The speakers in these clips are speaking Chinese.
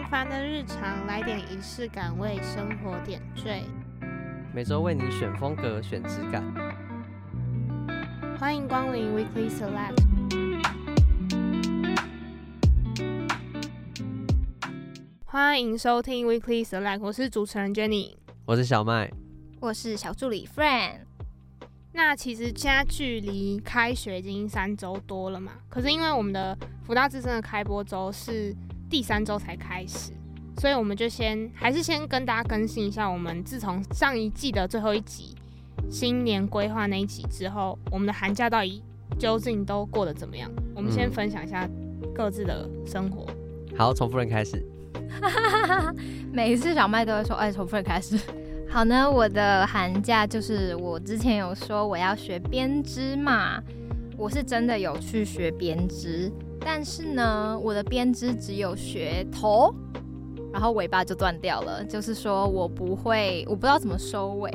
平凡的日常，来点仪式感，为生活点缀。每周为你选风格，选质感。欢迎光临 Weekly Select。欢迎收听 Weekly Select，我是主持人 Jenny，我是小麦，我是小助理 Friend。那其实现在距离开学已经三周多了嘛，可是因为我们的福大之声的开播周是第三周才开始，所以我们就先还是先跟大家更新一下，我们自从上一季的最后一集新年规划那一集之后，我们的寒假到底究竟都过得怎么样？我们先分享一下各自的生活。嗯、好，从夫人开始。每一次小麦都会说：“哎，从夫人开始。”好呢，我的寒假就是我之前有说我要学编织嘛，我是真的有去学编织，但是呢，我的编织只有学头，然后尾巴就断掉了，就是说我不会，我不知道怎么收尾。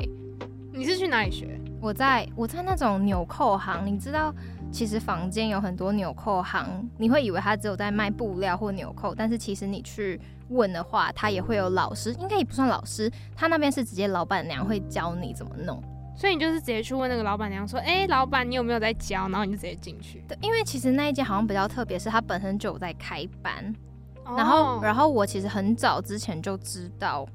你是去哪里学？我在我在那种纽扣行，你知道，其实房间有很多纽扣行，你会以为他只有在卖布料或纽扣，但是其实你去。问的话，他也会有老师，应该也不算老师，他那边是直接老板娘会教你怎么弄，所以你就是直接去问那个老板娘说，哎、欸，老板你有没有在教？然后你就直接进去。对，因为其实那一间好像比较特别，是它本身就有在开班，然后然后我其实很早之前就知道，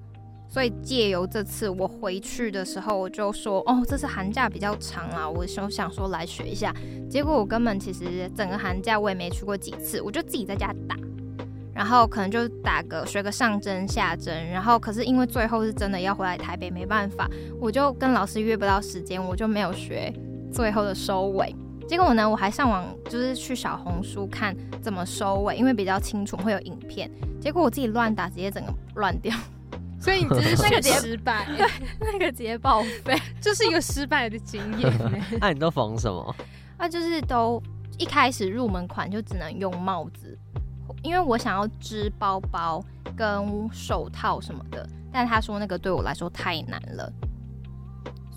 所以借由这次我回去的时候，我就说，哦，这次寒假比较长啊，我就想说来学一下，结果我根本其实整个寒假我也没去过几次，我就自己在家打。然后可能就打个学个上针下针，然后可是因为最后是真的要回来台北，没办法，我就跟老师约不到时间，我就没有学最后的收尾。结果呢，我还上网就是去小红书看怎么收尾，因为比较清楚会有影片。结果我自己乱打，直接整个乱掉。所以你只是那个失败，对，那个直接报废，就是一个失败的经验。那 你都缝什么？啊，就是都一开始入门款就只能用帽子。因为我想要织包包跟手套什么的，但他说那个对我来说太难了，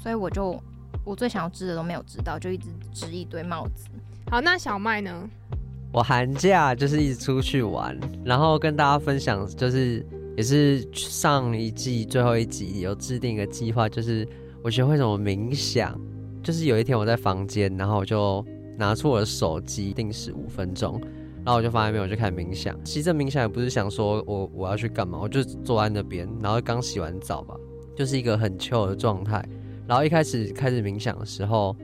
所以我就我最想要织的都没有织到，就一直织一堆帽子。好，那小麦呢？我寒假就是一直出去玩，然后跟大家分享，就是也是上一季最后一集有制定一个计划，就是我学会什么冥想。就是有一天我在房间，然后我就拿出我的手机定时五分钟。然后我就发现没有，我就开始冥想。其实这冥想也不是想说我我要去干嘛，我就坐在那边，然后刚洗完澡吧，就是一个很 chill 的状态。然后一开始开始冥想的时候，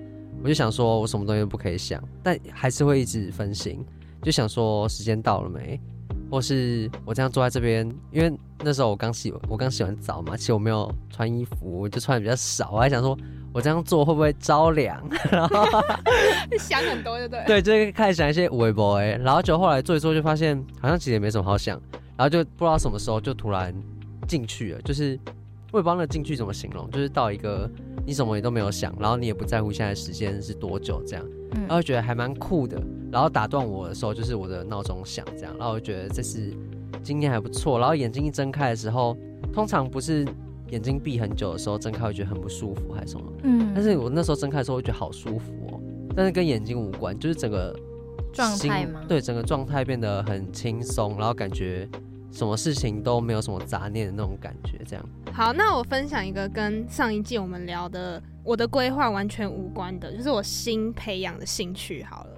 我就想说我什么东西都不可以想，但还是会一直分心，就想说时间到了没，或是我这样坐在这边，因为那时候我刚洗我刚洗完澡嘛，其实我没有穿衣服，我就穿的比较少，我还想说。我这样做会不会着凉？然 后想很多，就对。对，就开始想一些微博哎，然后就后来做一做，就发现好像其实也没什么好想，然后就不知道什么时候就突然进去了，就是我也不知道那进去怎么形容，就是到一个你什么也都没有想，然后你也不在乎现在时间是多久这样，然后觉得还蛮酷的。然后打断我的时候就是我的闹钟响这样，然后我觉得这是今天还不错。然后眼睛一睁开的时候，通常不是。眼睛闭很久的时候，睁开会觉得很不舒服，还是什么？嗯。但是我那时候睁开的时候，会觉得好舒服哦。但是跟眼睛无关，就是整个状态吗？对，整个状态变得很轻松，然后感觉什么事情都没有什么杂念的那种感觉。这样。好，那我分享一个跟上一季我们聊的我的规划完全无关的，就是我新培养的兴趣。好了，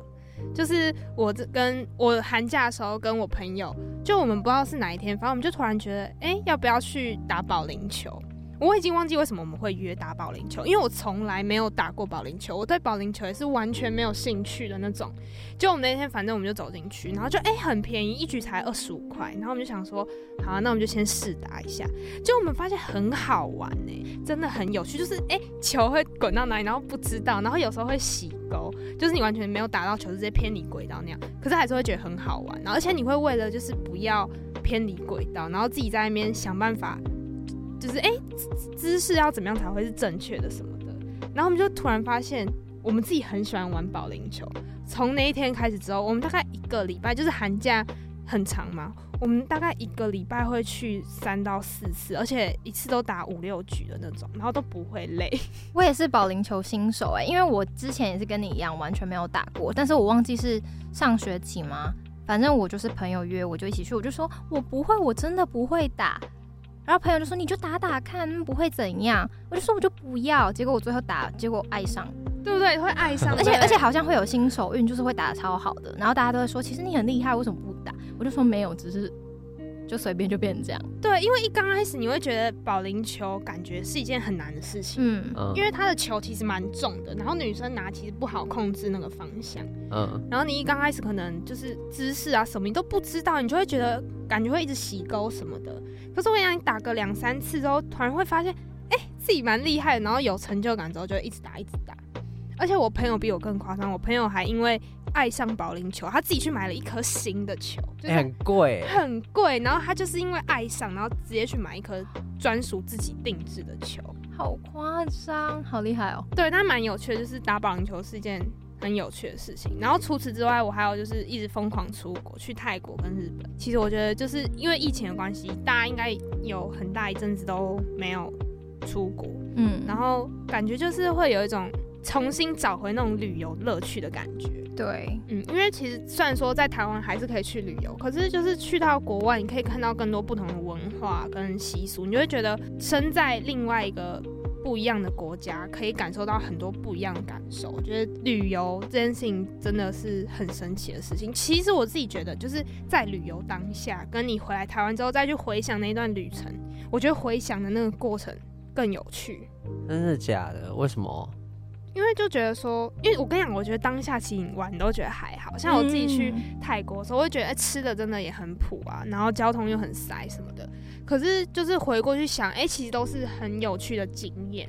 就是我这跟我寒假的时候跟我朋友。就我们不知道是哪一天，反正我们就突然觉得，哎、要不要去打保龄球？我已经忘记为什么我们会约打保龄球，因为我从来没有打过保龄球，我对保龄球也是完全没有兴趣的那种。就我们那天，反正我们就走进去，然后就哎、很便宜，一局才二十五块，然后我们就想说，好，那我们就先试打一下。就我们发现很好玩呢、真的很有趣，就是哎、球会滚到哪里，然后不知道，然后有时候会洗沟，就是你完全没有打到球，直接偏离轨道那样，可是还是会觉得很好玩。然后而且你会为了就是不要偏离轨道，然后自己在那边想办法。就是哎、欸，姿势要怎么样才会是正确的什么的，然后我们就突然发现，我们自己很喜欢玩保龄球。从那一天开始之后，我们大概一个礼拜，就是寒假很长嘛，我们大概一个礼拜会去三到四次，而且一次都打五六局的那种，然后都不会累。我也是保龄球新手哎、因为我之前也是跟你一样完全没有打过，但是我忘记是上学期吗？反正我就是朋友约，我就一起去。我就说我不会，我真的不会打。然后朋友就说你就打打看，不会怎样。我就说我就不要。结果我最后打，结果爱上，对不对？会爱上，而且而且好像会有新手运，就是会打的超好的。然后大家都会说，其实你很厉害，为什么不打？我就说没有，只是。就随便就变成这样，对，因为一刚开始你会觉得保龄球感觉是一件很难的事情，嗯，因为它的球其实蛮重的，然后女生拿其实不好控制那个方向，嗯，然后你一刚开始可能就是姿势啊什么你都不知道，你就会觉得感觉会一直洗钩什么的。可是我想你打个两三次之后，突然会发现，哎、欸，自己蛮厉害的，然后有成就感之后就一直打一直打。而且我朋友比我更夸张，我朋友还因为。爱上保龄球，他自己去买了一颗新的球，欸、很贵，很贵。然后他就是因为爱上，然后直接去买一颗专属自己定制的球，好夸张，好厉害哦。对，但蛮有趣的，就是打保龄球是一件很有趣的事情。然后除此之外，我还有就是一直疯狂出国，去泰国跟日本。其实我觉得就是因为疫情的关系，大家应该有很大一阵子都没有出国，嗯，然后感觉就是会有一种。重新找回那种旅游乐趣的感觉。对，嗯，因为其实虽然说在台湾还是可以去旅游，可是就是去到国外，你可以看到更多不同的文化跟习俗，你就会觉得身在另外一个不一样的国家，可以感受到很多不一样的感受。我觉得旅游这件事情真的是很神奇的事情。其实我自己觉得，就是在旅游当下，跟你回来台湾之后再去回想那一段旅程，我觉得回想的那个过程更有趣。真的假的？为什么？因为就觉得说，因为我跟你讲，我觉得当下其实玩都觉得还好，像我自己去泰国的时候，我会觉得吃的真的也很普啊，然后交通又很塞什么的。可是就是回过去想，哎、欸，其实都是很有趣的经验。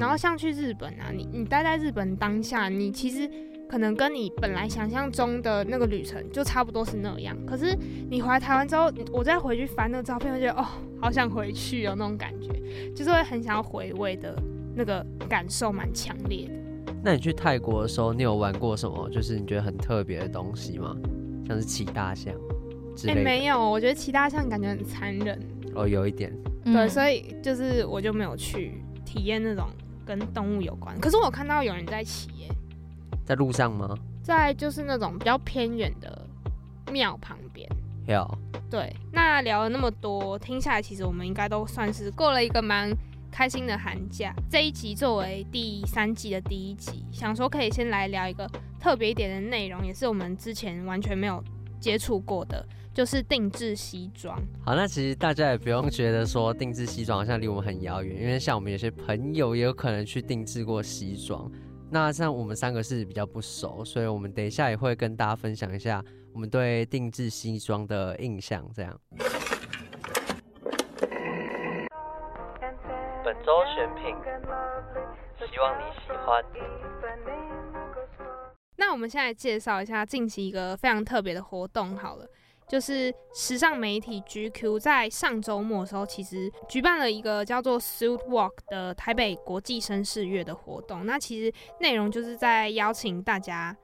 然后像去日本啊，你你待在日本当下，你其实可能跟你本来想象中的那个旅程就差不多是那样。可是你回来台湾之后，我再回去翻那个照片，我觉得哦，好想回去哦，那种感觉，就是会很想要回味的。那个感受蛮强烈的。那你去泰国的时候，你有玩过什么？就是你觉得很特别的东西吗？像是骑大象之类的？哎、欸，没有，我觉得骑大象感觉很残忍。哦，有一点。对，嗯、所以就是我就没有去体验那种跟动物有关。可是我看到有人在骑耶，在路上吗？在就是那种比较偏远的庙旁边。有。对，那聊了那么多，听下来其实我们应该都算是过了一个蛮。开心的寒假，这一集作为第三季的第一集，想说可以先来聊一个特别一点的内容，也是我们之前完全没有接触过的，就是定制西装。好，那其实大家也不用觉得说定制西装好像离我们很遥远，因为像我们有些朋友也有可能去定制过西装。那像我们三个是比较不熟，所以我们等一下也会跟大家分享一下我们对定制西装的印象，这样。欢。那我们现在介绍一下近期一个非常特别的活动好了，就是时尚媒体 GQ 在上周末的时候，其实举办了一个叫做 Suit Walk 的台北国际绅士月的活动。那其实内容就是在邀请大家。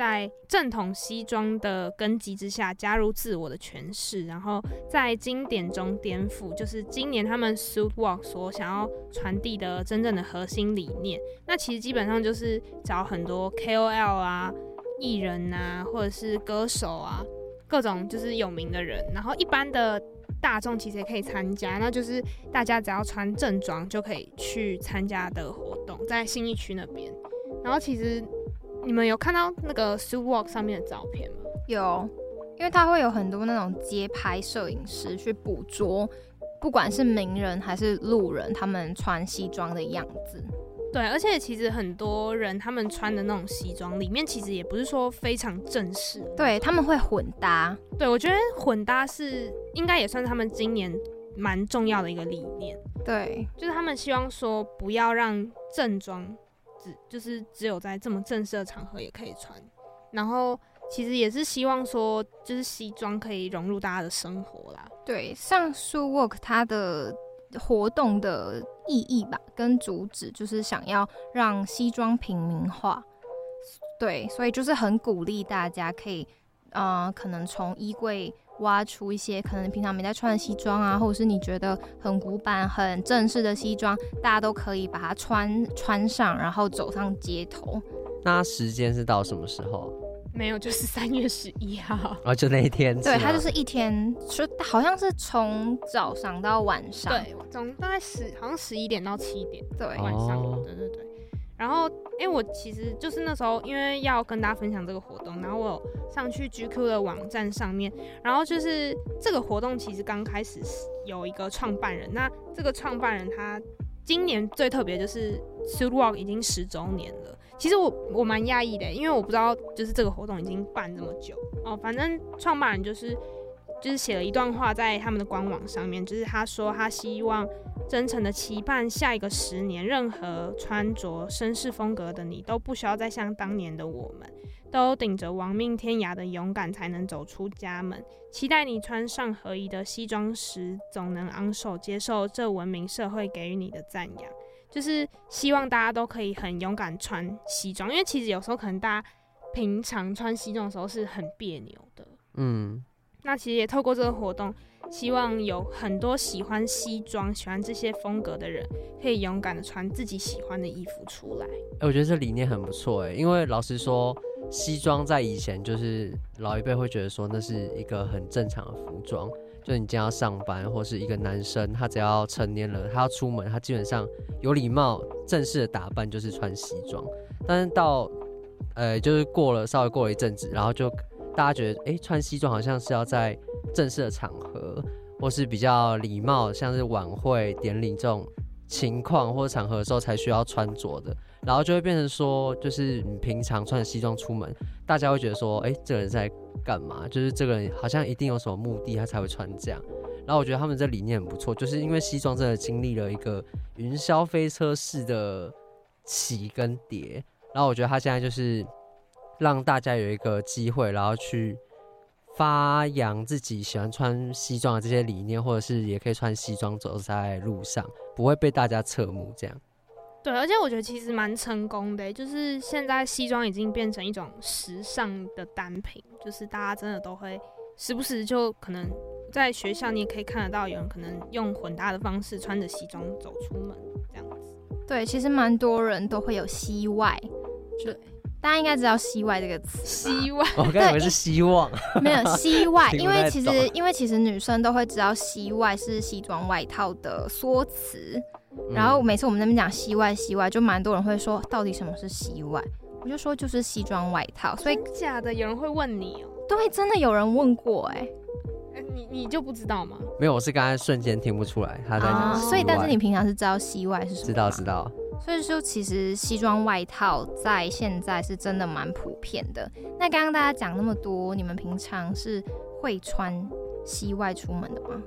在正统西装的根基之下，加入自我的诠释，然后在经典中颠覆，就是今年他们 Suit Walk 所想要传递的真正的核心理念。那其实基本上就是找很多 KOL 啊、艺人啊，或者是歌手啊，各种就是有名的人，然后一般的大众其实也可以参加。那就是大家只要穿正装就可以去参加的活动，在新义区那边。然后其实。你们有看到那个 Suit Walk 上面的照片吗？有，因为它会有很多那种街拍摄影师去捕捉，不管是名人还是路人，他们穿西装的样子。对，而且其实很多人他们穿的那种西装里面，其实也不是说非常正式。对，他们会混搭。对，我觉得混搭是应该也算是他们今年蛮重要的一个理念。对，就是他们希望说不要让正装。只就是只有在这么正式的场合也可以穿，然后其实也是希望说，就是西装可以融入大家的生活啦。对，像 Suit Walk 它的活动的意义吧，跟主旨就是想要让西装平民化。对，所以就是很鼓励大家可以，呃，可能从衣柜。挖出一些可能平常没在穿的西装啊，或者是你觉得很古板、很正式的西装，大家都可以把它穿穿上，然后走上街头。那时间是到什么时候？没有，就是三月十一号。哦，就那一天。对，它就是一天，说好像是从早上到晚上。对，从大概十，好像十一点到七点。对，晚上。哦、对对对。然后，哎，我其实就是那时候，因为要跟大家分享这个活动，然后我有上去 GQ 的网站上面，然后就是这个活动其实刚开始有一个创办人，那这个创办人他今年最特别就是 Suit Walk 已经十周年了。其实我我蛮讶异的，因为我不知道就是这个活动已经办这么久哦。反正创办人就是就是写了一段话在他们的官网上面，就是他说他希望真诚的期盼下一个十年，任何穿着绅士风格的你都不需要再像当年的我们，都顶着亡命天涯的勇敢才能走出家门。期待你穿上合宜的西装时，总能昂首接受这文明社会给予你的赞扬。就是希望大家都可以很勇敢穿西装，因为其实有时候可能大家平常穿西装的时候是很别扭的。嗯，那其实也透过这个活动，希望有很多喜欢西装、喜欢这些风格的人，可以勇敢的穿自己喜欢的衣服出来。哎，我觉得这理念很不错哎，因为老实说，西装在以前就是老一辈会觉得说那是一个很正常的服装。就你今天要上班，或是一个男生，他只要成年了，他要出门，他基本上有礼貌、正式的打扮就是穿西装。但是到，呃，就是过了稍微过了一阵子，然后就大家觉得，哎、穿西装好像是要在正式的场合，或是比较礼貌，像是晚会、典礼这种情况或者场合的时候才需要穿着的。然后就会变成说，就是你平常穿着西装出门，大家会觉得说，哎，这个人在干嘛？就是这个人好像一定有什么目的，他才会穿这样。然后我觉得他们这理念很不错，就是因为西装真的经历了一个云霄飞车式的起跟跌。然后我觉得他现在就是让大家有一个机会，然后去发扬自己喜欢穿西装的这些理念，或者是也可以穿西装走在路上，不会被大家侧目这样。对，而且我觉得其实蛮成功的，就是现在西装已经变成一种时尚的单品，就是大家真的都会时不时就可能在学校你也可以看得到有人可能用混搭的方式穿着西装走出门这样子。对，其实蛮多人都会有西外，对，大家应该知道西外这个词。西外，我刚以为是希望，没有 西外，因为其实因为其实女生都会知道西外是西装外套的缩词。然后每次我们那边讲西外西外，就蛮多人会说到底什么是西外？我就说就是西装外套。所以假的有人会问你哦？对，真的有人问过哎、欸。你你就不知道吗？没有，我是刚才瞬间听不出来他在讲、啊。所以但是你平常是知道西外是什么？知道知道。所以说其实西装外套在现在是真的蛮普遍的。那刚刚大家讲那么多，你们平常是会穿西外出门的吗？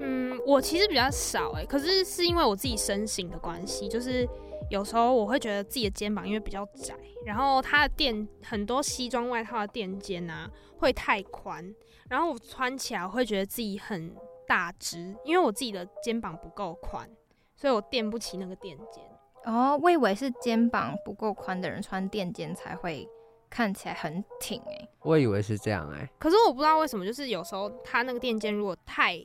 嗯，我其实比较少哎、可是是因为我自己身形的关系，就是有时候我会觉得自己的肩膀因为比较窄，然后它的垫很多西装外套的垫肩啊会太宽，然后我穿起来会觉得自己很大只，因为我自己的肩膀不够宽，所以我垫不起那个垫肩。哦，我以为是肩膀不够宽的人穿垫肩才会看起来很挺哎、欸，我以为是这样哎、欸，可是我不知道为什么，就是有时候它那个垫肩如果太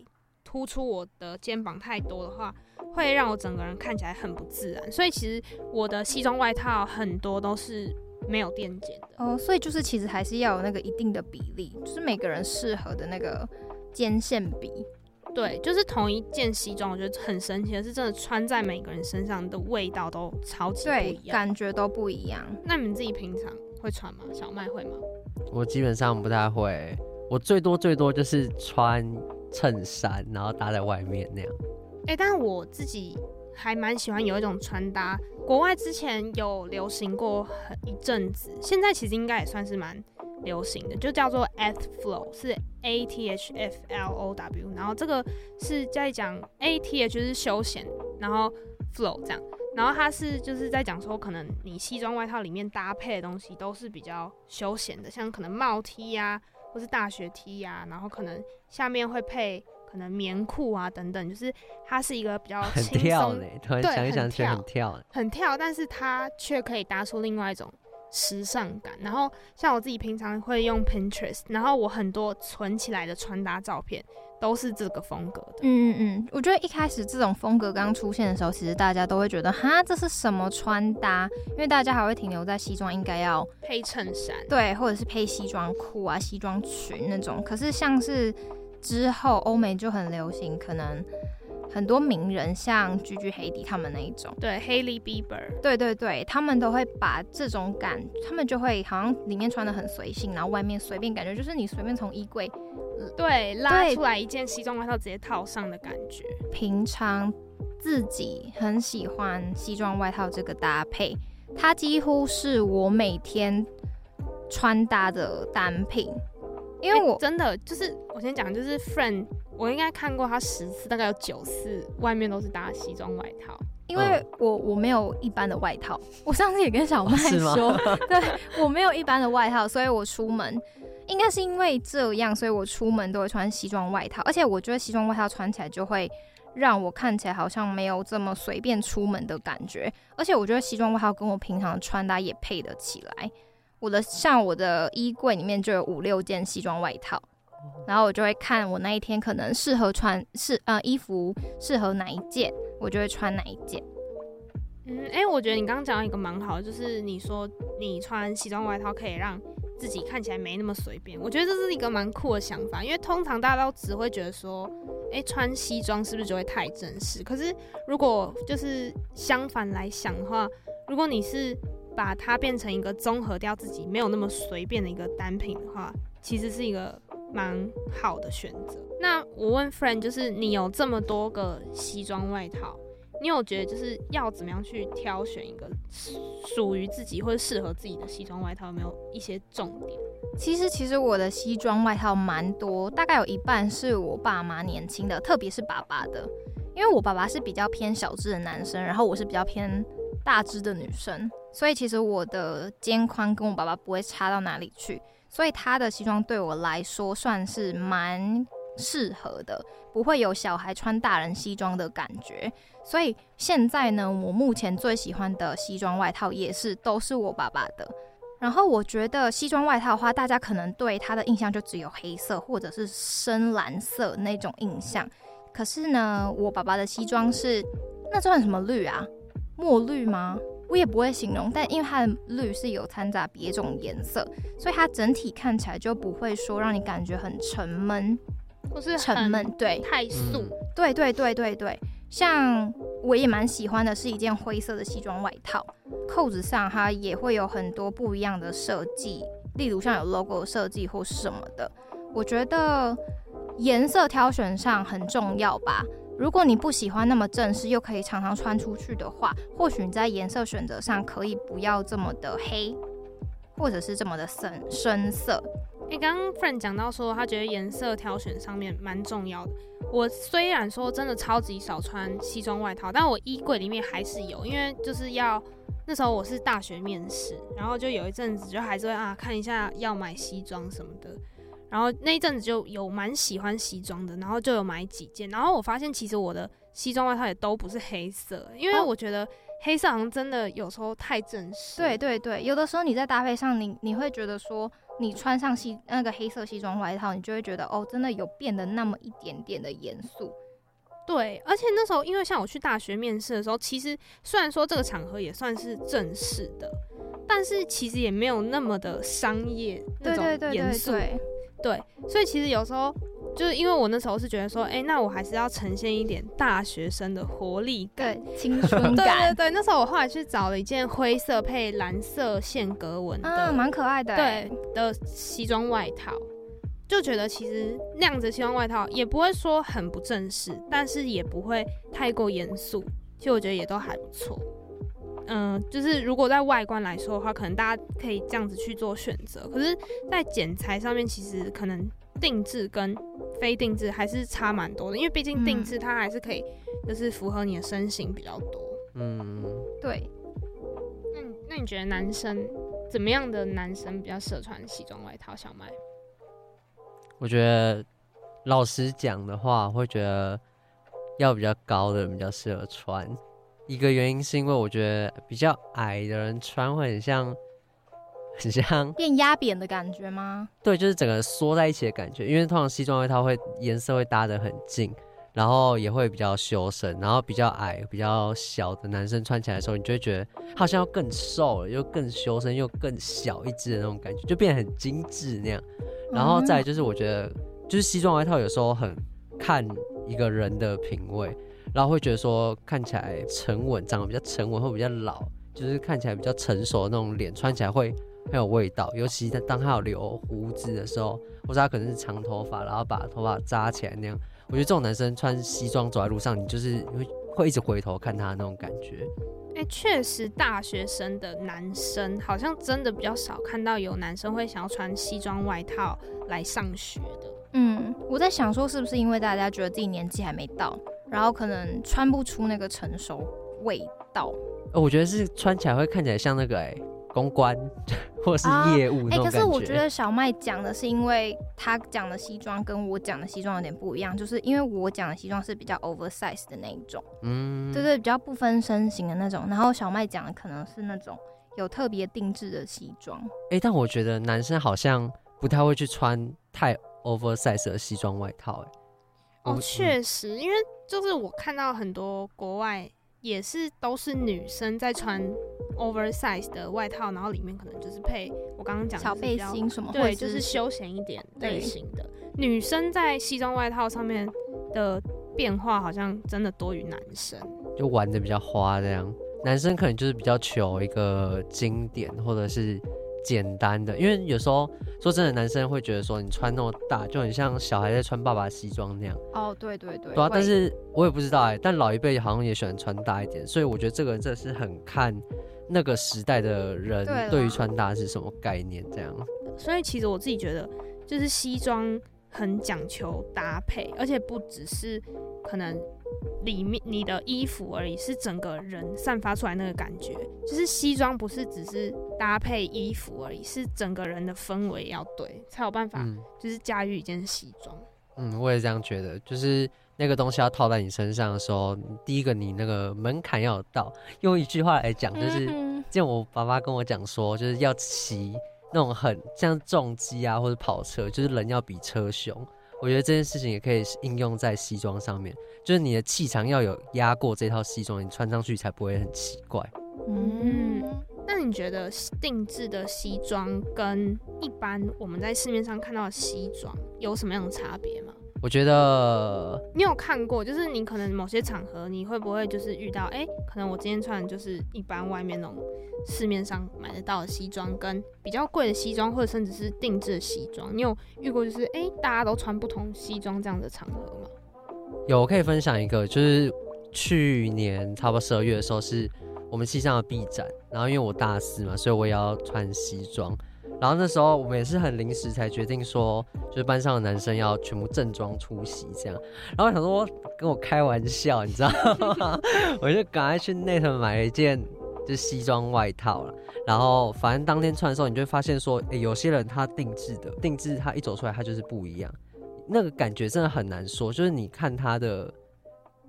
突出我的肩膀太多的话，会让我整个人看起来很不自然。所以其实我的西装外套很多都是没有垫肩的。哦，所以就是其实还是要有那个一定的比例，就是每个人适合的那个肩线比。对，就是同一件西装，我觉得很神奇的是，真的穿在每个人身上的味道都超级不一样，感觉都不一样。那你们自己平常会穿吗？小麦会吗？我基本上不太会，我最多最多就是穿。衬衫，然后搭在外面那样。哎、欸，但是我自己还蛮喜欢有一种穿搭，国外之前有流行过很一阵子，现在其实应该也算是蛮流行的，就叫做 Ath Flow，是 A T H F L O W，然后这个是在讲 A T H 是休闲，然后 Flow 这样，然后它是就是在讲说，可能你西装外套里面搭配的东西都是比较休闲的，像可能帽 T 呀、或是大学 T 呀、然后可能下面会配可能棉裤啊等等，就是它是一个比较轻松，很跳嘞，突然想一想，觉得很跳，很跳，但是它却可以搭出另外一种时尚感。然后像我自己平常会用 Pinterest，然后我很多存起来的穿搭照片都是这个风格的。嗯嗯嗯，我觉得一开始这种风格刚出现的时候，其实大家都会觉得哈，这是什么穿搭？因为大家还会停留在西装应该要配衬衫，对，或者是配西装裤啊、西装裙那种。可是像是之后欧美就很流行，可能。很多名人像 Gigi Hadid 他们那一种，对，Hailey Bieber，对对对，他们都会把这种感，他们就会好像里面穿的很随性，然后外面随便，感觉就是你随便从衣柜，对，拉出来一件西装外套直接套上的感觉。平常自己很喜欢西装外套这个搭配，它几乎是我每天穿搭的单品，因为我、欸、真的就是我先讲，就是 Friend。我应该看过他十次，大概有九次外面都是搭西装外套。因为我我没有一般的外套，我上次也跟小麦说，对，我没有一般的外套，所以我出门应该是因为这样，所以我出门都会穿西装外套。而且我觉得西装外套穿起来就会让我看起来好像没有这么随便出门的感觉。而且我觉得西装外套跟我平常的穿搭也配得起来。我的像我的衣柜里面就有五六件西装外套。然后我就会看我那一天可能适合穿是呃衣服适合哪一件，我就会穿哪一件。嗯，哎、欸，我觉得你刚刚讲到一个蛮好的，就是你说你穿西装外套可以让自己看起来没那么随便。我觉得这是一个蛮酷的想法，因为通常大家都只会觉得说，哎、欸，穿西装是不是就会太正式？可是如果就是相反来想的话，如果你是把它变成一个综合掉自己没有那么随便的一个单品的话，其实是一个。蛮好的选择。那我问 Friend，就是你有这么多个西装外套，你有觉得就是要怎么样去挑选一个属于自己或者适合自己的西装外套？有没有一些重点？其实，其实我的西装外套蛮多，大概有一半是我爸妈年轻的，特别是爸爸的，因为我爸爸是比较偏小只的男生，然后我是比较偏大只的女生，所以其实我的肩宽跟我爸爸不会差到哪里去。所以他的西装对我来说算是蛮适合的，不会有小孩穿大人西装的感觉。所以现在呢，我目前最喜欢的西装外套也是都是我爸爸的。然后我觉得西装外套的话，大家可能对他的印象就只有黑色或者是深蓝色那种印象。可是呢，我爸爸的西装是那算什么绿啊？墨绿吗？我也不会形容，但因为它的绿是有掺杂别种颜色，所以它整体看起来就不会说让你感觉很沉闷，或是沉闷，对，太素，对对对对对。像我也蛮喜欢的是一件灰色的西装外套，扣子上它也会有很多不一样的设计，例如像有 logo 设计或是什么的。我觉得颜色挑选上很重要吧。如果你不喜欢那么正式，又可以常常穿出去的话，或许你在颜色选择上可以不要这么的黑，或者是这么的深深色。诶，刚刚 Friend 讲到说，他觉得颜色挑选上面蛮重要的。我虽然说真的超级少穿西装外套，但我衣柜里面还是有，因为就是要那时候我是大学面试，然后就有一阵子就还是会啊看一下要买西装什么的。然后那一阵子就有蛮喜欢西装的，然后就有买几件。然后我发现其实我的西装外套也都不是黑色，因为我觉得黑色好像真的有时候太正式。对对对，有的时候你在搭配上你，你你会觉得说你穿上西那个黑色西装外套，你就会觉得哦，真的有变得那么一点点的严肃。对，而且那时候因为像我去大学面试的时候，其实虽然说这个场合也算是正式的，但是其实也没有那么的商业那种严肃。对对对对所以其实有时候就是因为我那时候是觉得说，哎、欸，那我还是要呈现一点大学生的活力感、青春感。对对对，那时候我后来去找了一件灰色配蓝色线格纹的，蛮、啊、可爱的，对的西装外套，就觉得其实那样子西装外套也不会说很不正式，但是也不会太过严肃，其实我觉得也都还不错。嗯、呃，就是如果在外观来说的话，可能大家可以这样子去做选择。可是，在剪裁上面，其实可能定制跟非定制还是差蛮多的，因为毕竟定制它还是可以，就是符合你的身形比较多。嗯，对。那那你觉得男生怎么样的男生比较适合穿西装外套？小麦？我觉得老实讲的话，会觉得要比较高的人比较适合穿。一个原因是因为我觉得比较矮的人穿会很像很像变压扁的感觉吗？对，就是整个缩在一起的感觉。因为通常西装外套会颜色会搭得很近，然后也会比较修身，然后比较矮、比较小的男生穿起来的时候，你就会觉得好像要更瘦了，又更修身，又更小一只的那种感觉，就变得很精致那样。然后再就是我觉得，就是西装外套有时候很看一个人的品味。然后会觉得说看起来沉稳，长得比较沉稳，会比较老，就是看起来比较成熟的那种脸，穿起来会很有味道。尤其在当他有留胡子的时候，或者他可能是长头发，然后把头发扎起来那样，我觉得这种男生穿西装走在路上，你就是会会一直回头看他的那种感觉。哎，确实，大学生的男生好像真的比较少看到有男生会想要穿西装外套来上学的。嗯，我在想说，是不是因为大家觉得自己年纪还没到？然后可能穿不出那个成熟味道，哦，我觉得是穿起来会看起来像那个哎、欸、公关或者是业务那种感觉。哎、欸，可是我觉得小麦讲的是因为他讲的西装跟我讲的西装有点不一样，就是因为我讲的西装是比较 oversize 的那一种，嗯，对对，比较不分身形的那种。然后小麦讲的可能是那种有特别定制的西装。哎、欸，但我觉得男生好像不太会去穿太 oversize 的西装外套、欸，哎。哦，确实，因为就是我看到很多国外也是都是女生在穿 oversize 的外套，然后里面可能就是配我刚刚讲的小背心什么，对，就是休闲一点类型的。女生在西装外套上面的变化好像真的多于男生，就玩的比较花这样。男生可能就是比较求一个经典或者是。简单的，因为有时候说真的，男生会觉得说你穿那么大，就很像小孩在穿爸爸西装那样。哦，对对对。对啊，但是我也不知道哎、欸，但老一辈好像也喜欢穿大一点，所以我觉得这个人真的是很看那个时代的人对于穿搭是什么概念这样。所以其实我自己觉得，就是西装很讲求搭配，而且不只是可能。里面你的衣服而已，是整个人散发出来那个感觉。就是西装不是只是搭配衣服而已，是整个人的氛围要对，才有办法，就是驾驭一件西装。嗯，我也这样觉得。就是那个东西要套在你身上的时候，第一个你那个门槛要有到。用一句话来讲，就是见我爸爸跟我讲说，就是要骑那种很像重机啊，或者跑车，就是人要比车凶。我觉得这件事情也可以应用在西装上面，就是你的气场要有压过这套西装，你穿上去才不会很奇怪。嗯，那你觉得定制的西装跟一般我们在市面上看到的西装有什么样的差别吗？我觉得你有看过，就是你可能某些场合你会不会就是遇到，哎、欸，可能我今天穿的就是一般外面那种市面上买得到的西装，跟比较贵的西装，或者甚至是定制的西装，你有遇过就是哎、欸，大家都穿不同西装这样的场合吗？有，我可以分享一个，就是去年差不多十二月的时候，是我们系上的毕展，然后因为我大四嘛，所以我也要穿西装。然后那时候我们也是很临时才决定说，就是班上的男生要全部正装出席这样。然后我想说跟我开玩笑，你知道吗？我就赶快去 Net 买了一件就是西装外套了。然后反正当天穿的时候，你就会发现说，诶，有些人他定制的定制，他一走出来他就是不一样，那个感觉真的很难说。就是你看他的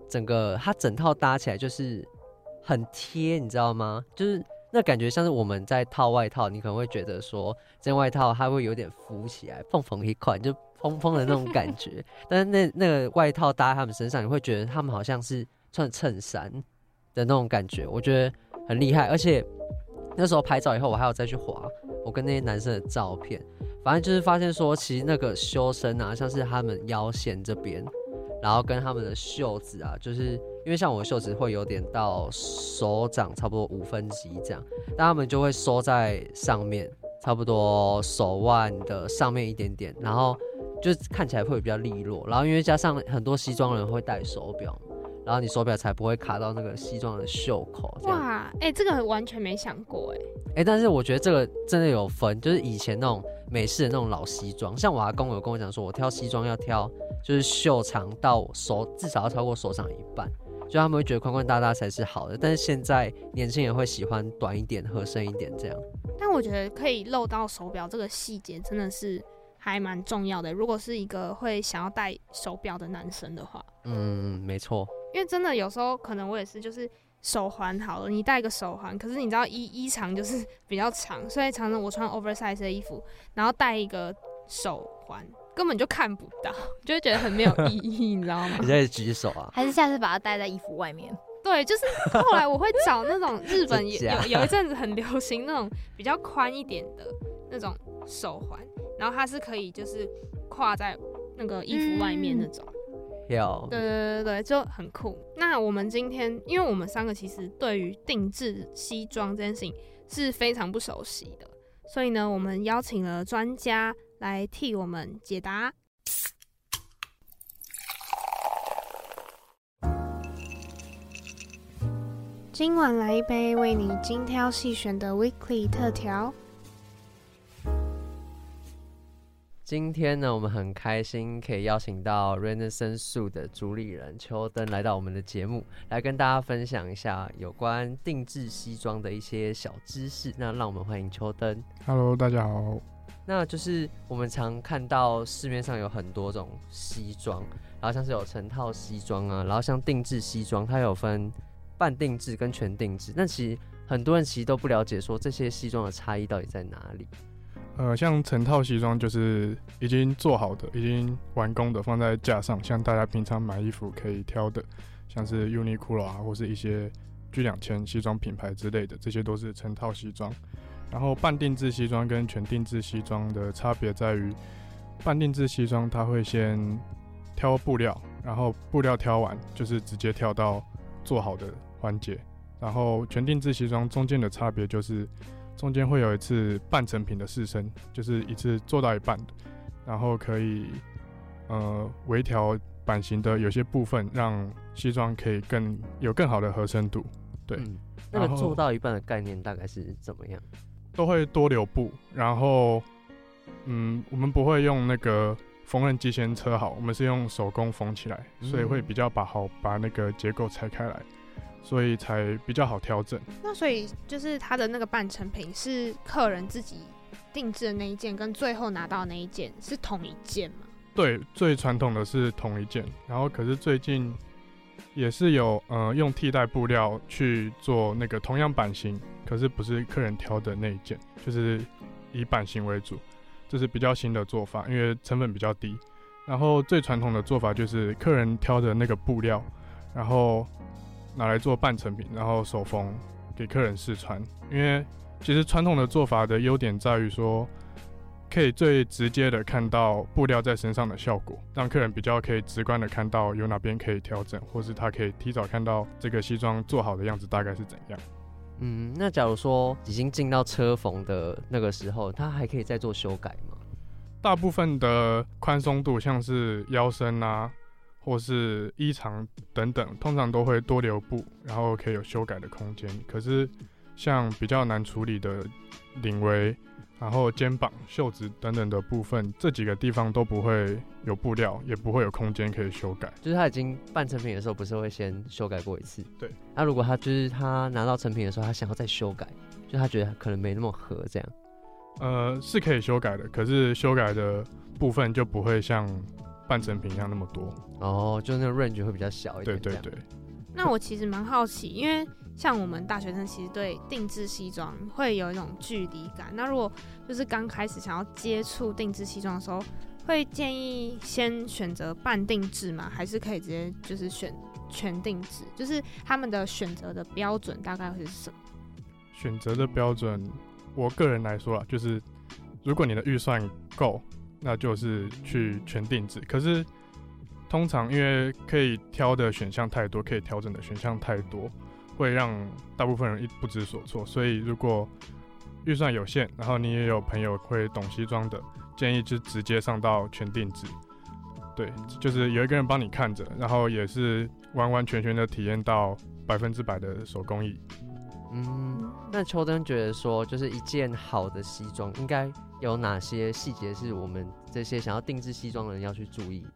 整个他整套搭起来就是很贴，你知道吗？就是。那感觉像是我们在套外套，你可能会觉得说这件外套它会有点浮起来，蓬蓬一块，就蓬蓬的那种感觉。但是那那个外套搭在他们身上，你会觉得他们好像是穿衬衫的那种感觉，我觉得很厉害。而且那时候拍照以后，我还有再去划我跟那些男生的照片，反正就是发现说，其实那个修身啊，像是他们腰线这边，然后跟他们的袖子啊，就是。因为像我的袖子会有点到手掌差不多五分级这样，但他们就会收在上面，差不多手腕的上面一点点，然后就看起来会比较利落。然后因为加上很多西装人会戴手表，然后你手表才不会卡到那个西装的袖口。哇，哎、欸，这个完全没想过哎。哎、欸，但是我觉得这个真的有分，就是以前那种美式的那种老西装，像我阿公有跟我讲说，我挑西装要挑就是袖长到手至少要超过手掌一半。就他们会觉得宽宽大大才是好的，但是现在年轻人会喜欢短一点、合身一点这样。但我觉得可以露到手表这个细节真的是还蛮重要的。如果是一个会想要戴手表的男生的话，嗯，没错。因为真的有时候可能我也是，就是手环好了，你戴个手环，可是你知道衣衣长就是 比较长，所以常常我穿 oversize 的衣服，然后戴一个手环，根本就看不到，就会觉得很没有意义，你知道吗？你在举手啊？还是下次把它戴在衣服外面？对，就是后来我会找那种日本 有有有一阵子很流行那种比较宽一点的那种手环，然后它是可以就是挎在那个衣服外面那种。对对对对，就很酷。那我们今天，因为我们三个其实对于定制西装这件事情是非常不熟悉的，所以呢，我们邀请了专家来替我们解答。今晚来一杯为你精挑细选的 Weekly 特调。今天呢，我们很开心可以邀请到 Renaissance Suit 的主理人秋登来到我们的节目，来跟大家分享一下有关定制西装的一些小知识。那让我们欢迎秋登。Hello，大家好。那就是我们常看到市面上有很多种西装，然后像是有成套西装啊，然后像定制西装，它有分半定制跟全定制。那其实很多人其实都不了解说这些西装的差异到底在哪里。呃，像成套西装就是已经做好的、已经完工的，放在架上，像大家平常买衣服可以挑的，像是 Uniqlo 啊，或是一些 G 两千西装品牌之类的，这些都是成套西装。然后半定制西装跟全定制西装的差别在于，半定制西装它会先挑布料，然后布料挑完就是直接跳到做好的环节，然后全定制西装中间的差别就是。中间会有一次半成品的试身，就是一次做到一半，然后可以呃微调版型的有些部分，让西装可以更有更好的合身度。对，那个做到一半的概念大概是怎么样？都会多留步，然后嗯，我们不会用那个缝纫机先车好，我们是用手工缝起来，所以会比较把好把那个结构拆开来。所以才比较好调整。那所以就是他的那个半成品是客人自己定制的那一件，跟最后拿到的那一件是同一件吗？对，最传统的是同一件。然后可是最近也是有呃用替代布料去做那个同样版型，可是不是客人挑的那一件，就是以版型为主。这是比较新的做法，因为成本比较低。然后最传统的做法就是客人挑的那个布料，然后。拿来做半成品，然后手缝给客人试穿。因为其实传统的做法的优点在于说，可以最直接的看到布料在身上的效果，让客人比较可以直观的看到有哪边可以调整，或是他可以提早看到这个西装做好的样子大概是怎样。嗯，那假如说已经进到车缝的那个时候，他还可以再做修改吗？大部分的宽松度，像是腰身啊。或是衣长等等，通常都会多留布，然后可以有修改的空间。可是像比较难处理的领围，然后肩膀、袖子等等的部分，这几个地方都不会有布料，也不会有空间可以修改。就是他已经半成品的时候，不是会先修改过一次？对。那如果他就是他拿到成品的时候，他想要再修改，就他觉得可能没那么合这样。呃，是可以修改的，可是修改的部分就不会像。半成品一样那么多哦，就那个 range 会比较小一点。对对对。那我其实蛮好奇，因为像我们大学生其实对定制西装会有一种距离感。那如果就是刚开始想要接触定制西装的时候，会建议先选择半定制吗？还是可以直接就是选全定制？就是他们的选择的标准大概会是什么？选择的标准，我个人来说啊，就是如果你的预算够。那就是去全定制，可是通常因为可以挑的选项太多，可以调整的选项太多，会让大部分人一不知所措。所以如果预算有限，然后你也有朋友会懂西装的，建议就直接上到全定制。对，就是有一个人帮你看着，然后也是完完全全的体验到百分之百的手工艺。嗯，那秋灯觉得说，就是一件好的西装应该有哪些细节是我们这些想要定制西装的人要去注意的？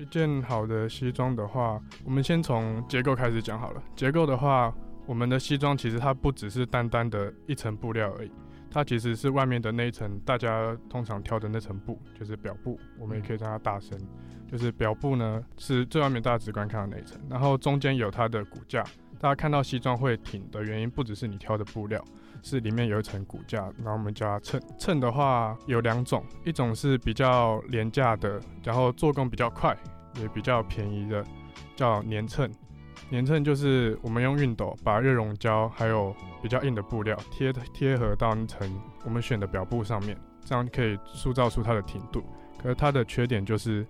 一件好的西装的话，我们先从结构开始讲好了。结构的话，我们的西装其实它不只是单单的一层布料而已，它其实是外面的那一层，大家通常挑的那层布，就是表布，我们也可以叫它大身。就是表布呢，是最外面大家直观看到那一层，然后中间有它的骨架。大家看到西装会挺的原因，不只是你挑的布料，是里面有一层骨架，然后我们加衬。衬的话有两种，一种是比较廉价的，然后做工比较快，也比较便宜的，叫粘衬。粘衬就是我们用熨斗把热熔胶还有比较硬的布料贴贴合到那层我们选的表布上面，这样可以塑造出它的挺度。可是它的缺点就是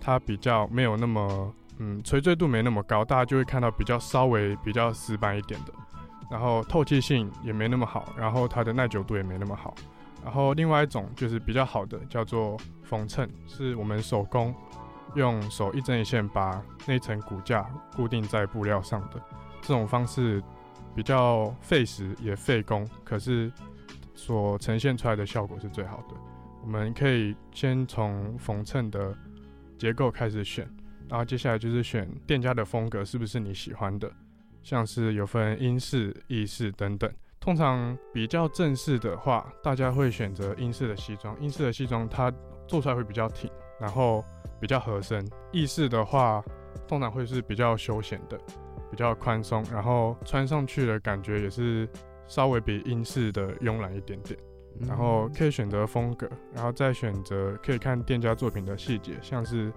它比较没有那么。嗯，垂坠度没那么高，大家就会看到比较稍微比较死板一点的，然后透气性也没那么好，然后它的耐久度也没那么好。然后另外一种就是比较好的，叫做缝衬，是我们手工用手一针一线把那层骨架固定在布料上的。这种方式比较费时也费工，可是所呈现出来的效果是最好的。我们可以先从缝衬的结构开始选。然后接下来就是选店家的风格是不是你喜欢的，像是有分英式、意式等等。通常比较正式的话，大家会选择英式的西装。英式的西装它做出来会比较挺，然后比较合身。意式的话，通常会是比较休闲的，比较宽松，然后穿上去的感觉也是稍微比英式的慵懒一点点。然后可以选择风格，然后再选择可以看店家作品的细节，像是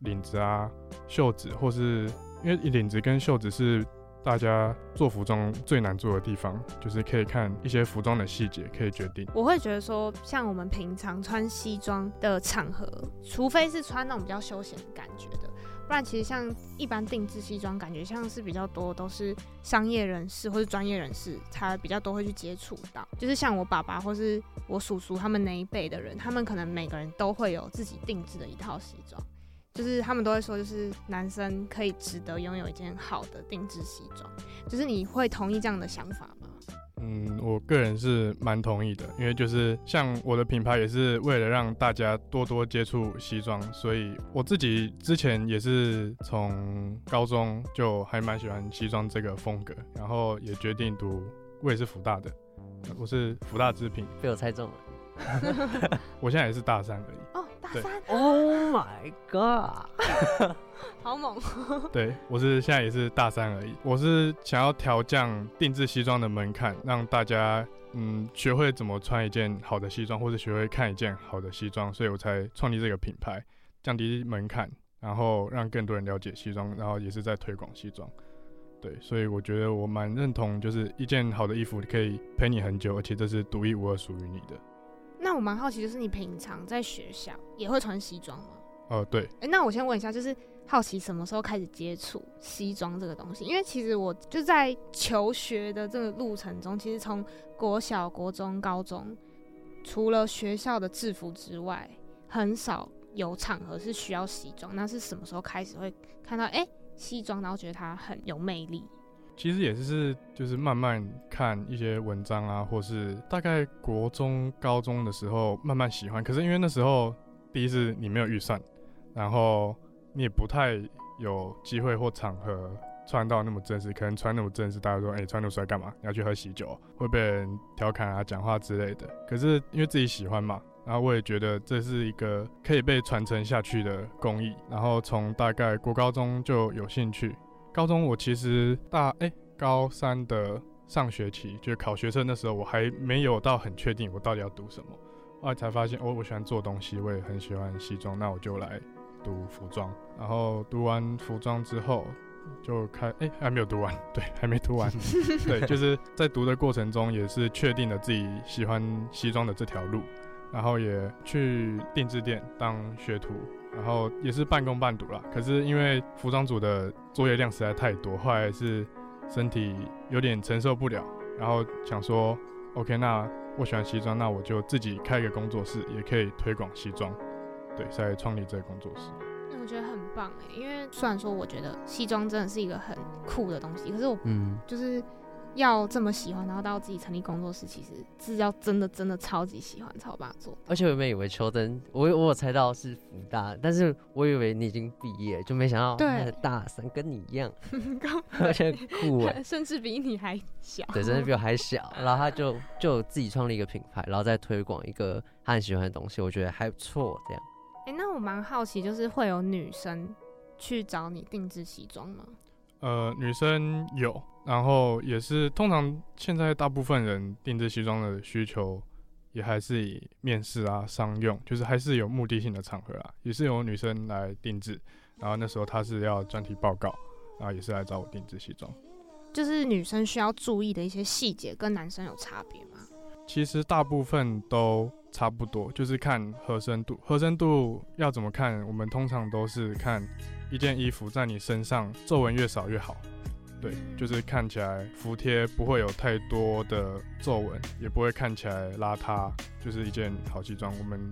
领子啊、袖子，或是因为领子跟袖子是大家做服装最难做的地方，就是可以看一些服装的细节，可以决定。我会觉得说，像我们平常穿西装的场合，除非是穿那种比较休闲的感觉的。不然，其实像一般定制西装，感觉像是比较多都是商业人士或是专业人士，才比较多会去接触到。就是像我爸爸或是我叔叔他们那一辈的人，他们可能每个人都会有自己定制的一套西装，就是他们都会说，就是男生可以值得拥有一件好的定制西装。就是你会同意这样的想法吗？嗯，我个人是蛮同意的，因为就是像我的品牌也是为了让大家多多接触西装，所以我自己之前也是从高中就还蛮喜欢西装这个风格，然后也决定读，我也是福大的，我是福大织品，被我猜中了，我现在也是大三而已。哦，大三，Oh my god！好猛！对，我是现在也是大三而已。我是想要调降定制西装的门槛，让大家嗯学会怎么穿一件好的西装，或者学会看一件好的西装，所以我才创立这个品牌，降低门槛，然后让更多人了解西装，然后也是在推广西装。对，所以我觉得我蛮认同，就是一件好的衣服可以陪你很久，而且这是独一无二属于你的。那我蛮好奇，就是你平常在学校也会穿西装吗？哦、呃，对。哎、欸，那我先问一下，就是。好奇什么时候开始接触西装这个东西？因为其实我就在求学的这个路程中，其实从国小、国中、高中，除了学校的制服之外，很少有场合是需要西装。那是什么时候开始会看到哎、欸、西装，然后觉得它很有魅力？其实也是就是慢慢看一些文章啊，或是大概国中、高中的时候慢慢喜欢。可是因为那时候第一是你没有预算，然后。你也不太有机会或场合穿到那么正式，可能穿那么正式，大家说，哎、欸，穿那么帅干嘛？你要去喝喜酒，会被人调侃啊、讲话之类的。可是因为自己喜欢嘛，然后我也觉得这是一个可以被传承下去的工艺。然后从大概国高中就有兴趣。高中我其实大哎、欸、高三的上学期，就是考学生的时候，我还没有到很确定我到底要读什么。后来才发现，哦，我喜欢做东西，我也很喜欢西装，那我就来。读服装，然后读完服装之后就开，哎，还没有读完，对，还没读完，对，就是在读的过程中也是确定了自己喜欢西装的这条路，然后也去定制店当学徒，然后也是半工半读啦。可是因为服装组的作业量实在太多，后来是身体有点承受不了，然后想说，OK，那我喜欢西装，那我就自己开一个工作室，也可以推广西装。对，在创立这个工作室，那我觉得很棒哎，因为虽然说我觉得西装真的是一个很酷的东西，可是我嗯，就是要这么喜欢，然后到自己成立工作室，其实是要真的真的超级喜欢才有办法做。而且我原本以为秋灯，我我有猜到是福大，但是我以为你已经毕业，就没想到对大三跟你一样，而且酷哎，甚至比你还小，对，甚至比我还小。然后他就就自己创立一个品牌，然后再推广一个他很喜欢的东西，我觉得还不错，这样。哎、欸，那我蛮好奇，就是会有女生去找你定制西装吗？呃，女生有，然后也是通常现在大部分人定制西装的需求，也还是以面试啊、商用，就是还是有目的性的场合啊，也是由女生来定制。然后那时候她是要专题报告，然后也是来找我定制西装。就是女生需要注意的一些细节，跟男生有差别吗？其实大部分都差不多，就是看合身度。合身度要怎么看？我们通常都是看一件衣服在你身上皱纹越少越好。对，就是看起来服帖，不会有太多的皱纹，也不会看起来邋遢，就是一件好西装。我们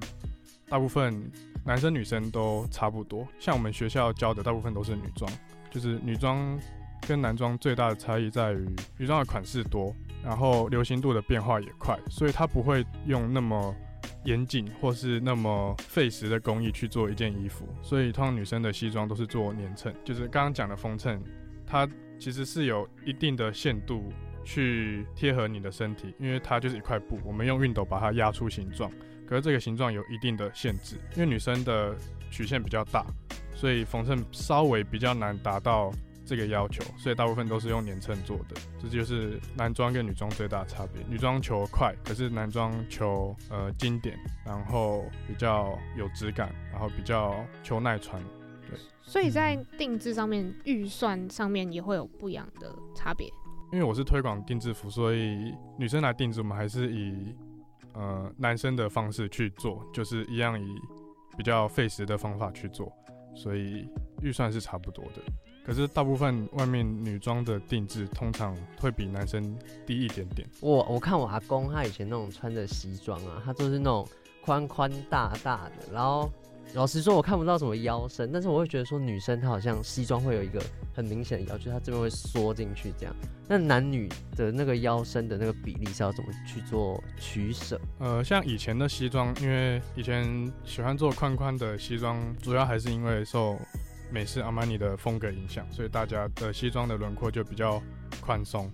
大部分男生女生都差不多，像我们学校教的大部分都是女装，就是女装跟男装最大的差异在于女装的款式多。然后流行度的变化也快，所以它不会用那么严谨或是那么费时的工艺去做一件衣服。所以通常女生的西装都是做年衬，就是刚刚讲的风衬，它其实是有一定的限度去贴合你的身体，因为它就是一块布，我们用熨斗把它压出形状。可是这个形状有一定的限制，因为女生的曲线比较大，所以缝衬稍微比较难达到。这个要求，所以大部分都是用年衬做的，这就是男装跟女装最大的差别。女装求快，可是男装求呃经典，然后比较有质感，然后比较求耐穿。对，所以在定制上面，预算上面也会有不一样的差别。因为我是推广定制服，所以女生来定制，我们还是以呃男生的方式去做，就是一样以比较费时的方法去做，所以预算是差不多的。可是大部分外面女装的定制通常会比男生低一点点。我我看我阿公他以前那种穿的西装啊，他就是那种宽宽大大的，然后老实说我看不到什么腰身，但是我会觉得说女生她好像西装会有一个很明显的腰，就是她这边会缩进去这样。那男女的那个腰身的那个比例是要怎么去做取舍？呃，像以前的西装，因为以前喜欢做宽宽的西装，主要还是因为受。美式阿玛尼的风格影响，所以大家的西装的轮廓就比较宽松。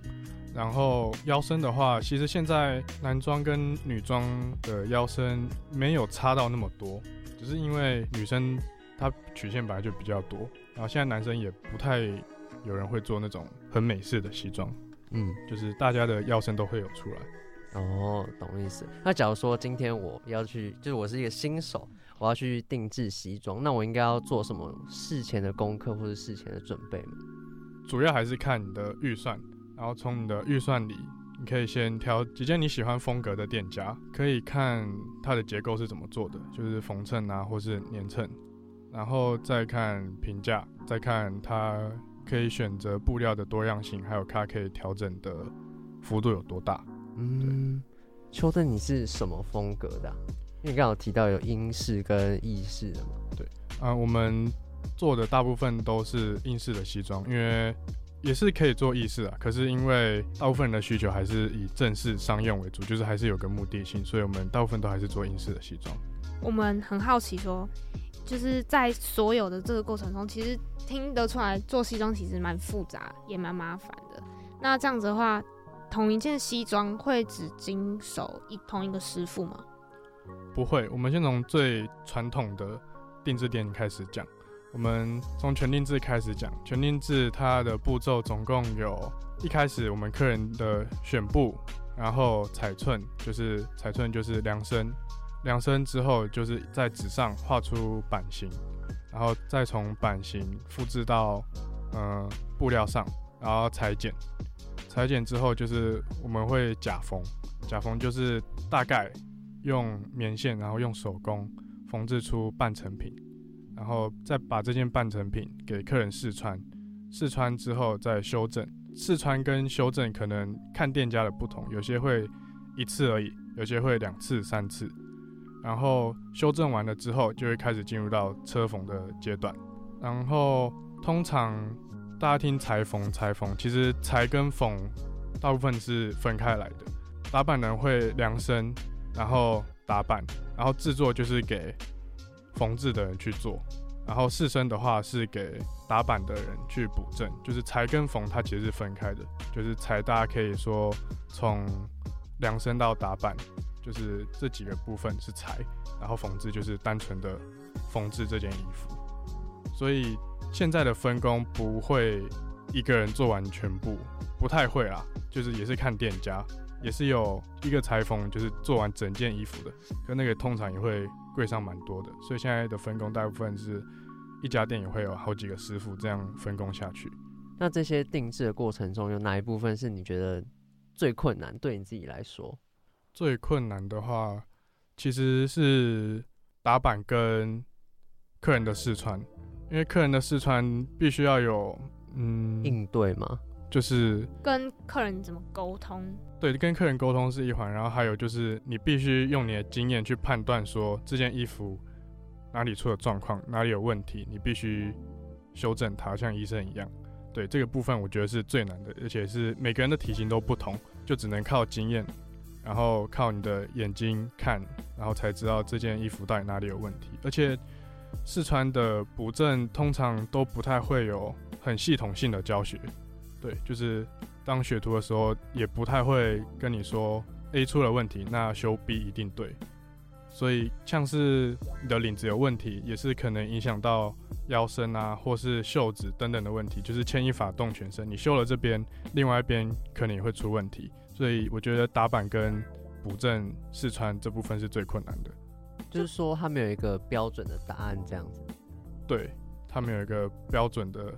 然后腰身的话，其实现在男装跟女装的腰身没有差到那么多，只是因为女生她曲线本来就比较多，然后现在男生也不太有人会做那种很美式的西装，嗯，就是大家的腰身都会有出来。哦，懂意思。那假如说今天我要去，就是我是一个新手。我要去定制西装，那我应该要做什么事前的功课或者事前的准备吗？主要还是看你的预算，然后从你的预算里，你可以先挑几件你喜欢风格的店家，可以看它的结构是怎么做的，就是缝衬啊，或是粘衬，然后再看评价，再看它可以选择布料的多样性，还有它可以调整的幅度有多大。嗯，邱登，你是什么风格的啊？因为刚好提到有英式跟意式的嘛，对，啊、呃，我们做的大部分都是英式的西装，因为也是可以做意式啊，可是因为大部分人的需求还是以正式商用为主，就是还是有个目的性，所以我们大部分都还是做英式的西装。我们很好奇说，就是在所有的这个过程中，其实听得出来做西装其实蛮复杂，也蛮麻烦的。那这样子的话，同一件西装会只经手一同一个师傅吗？不会，我们先从最传统的定制店开始讲。我们从全定制开始讲，全定制它的步骤总共有：一开始我们客人的选布，然后裁寸，就是裁寸就是量身，量身之后就是在纸上画出版型，然后再从版型复制到嗯、布料上，然后裁剪，裁剪之后就是我们会假缝，假缝就是大概。用棉线，然后用手工缝制出半成品，然后再把这件半成品给客人试穿，试穿之后再修正。试穿跟修正可能看店家的不同，有些会一次而已，有些会两次、三次。然后修正完了之后，就会开始进入到车缝的阶段。然后通常大家听裁缝，裁缝其实裁跟缝大部分是分开来的。打版人会量身。然后打版，然后制作就是给缝制的人去做，然后试身的话是给打版的人去补正，就是裁跟缝它其实是分开的，就是裁大家可以说从量身到打版，就是这几个部分是裁，然后缝制就是单纯的缝制这件衣服，所以现在的分工不会一个人做完全部，不太会啦，就是也是看店家，也是有一个裁缝就是做完整件衣服的，可那个通常也会贵上蛮多的，所以现在的分工大部分是一家店也会有好几个师傅这样分工下去。那这些定制的过程中，有哪一部分是你觉得最困难？对你自己来说，最困难的话，其实是打板跟客人的试穿，因为客人的试穿必须要有嗯应对吗？就是跟客人怎么沟通？对，跟客人沟通是一环，然后还有就是你必须用你的经验去判断说这件衣服哪里出了状况，哪里有问题，你必须修正它，像医生一样。对，这个部分，我觉得是最难的，而且是每个人的体型都不同，就只能靠经验，然后靠你的眼睛看，然后才知道这件衣服到底哪里有问题。而且试穿的补正通常都不太会有很系统性的教学。对，就是当学徒的时候，也不太会跟你说 A 出了问题，那修 B 一定对。所以像是你的领子有问题，也是可能影响到。腰身啊，或是袖子等等的问题，就是牵一发动全身。你修了这边，另外一边可能也会出问题。所以我觉得打板跟补正试穿这部分是最困难的。就是说，他没有一个标准的答案，这样子。对，他没有一个标准的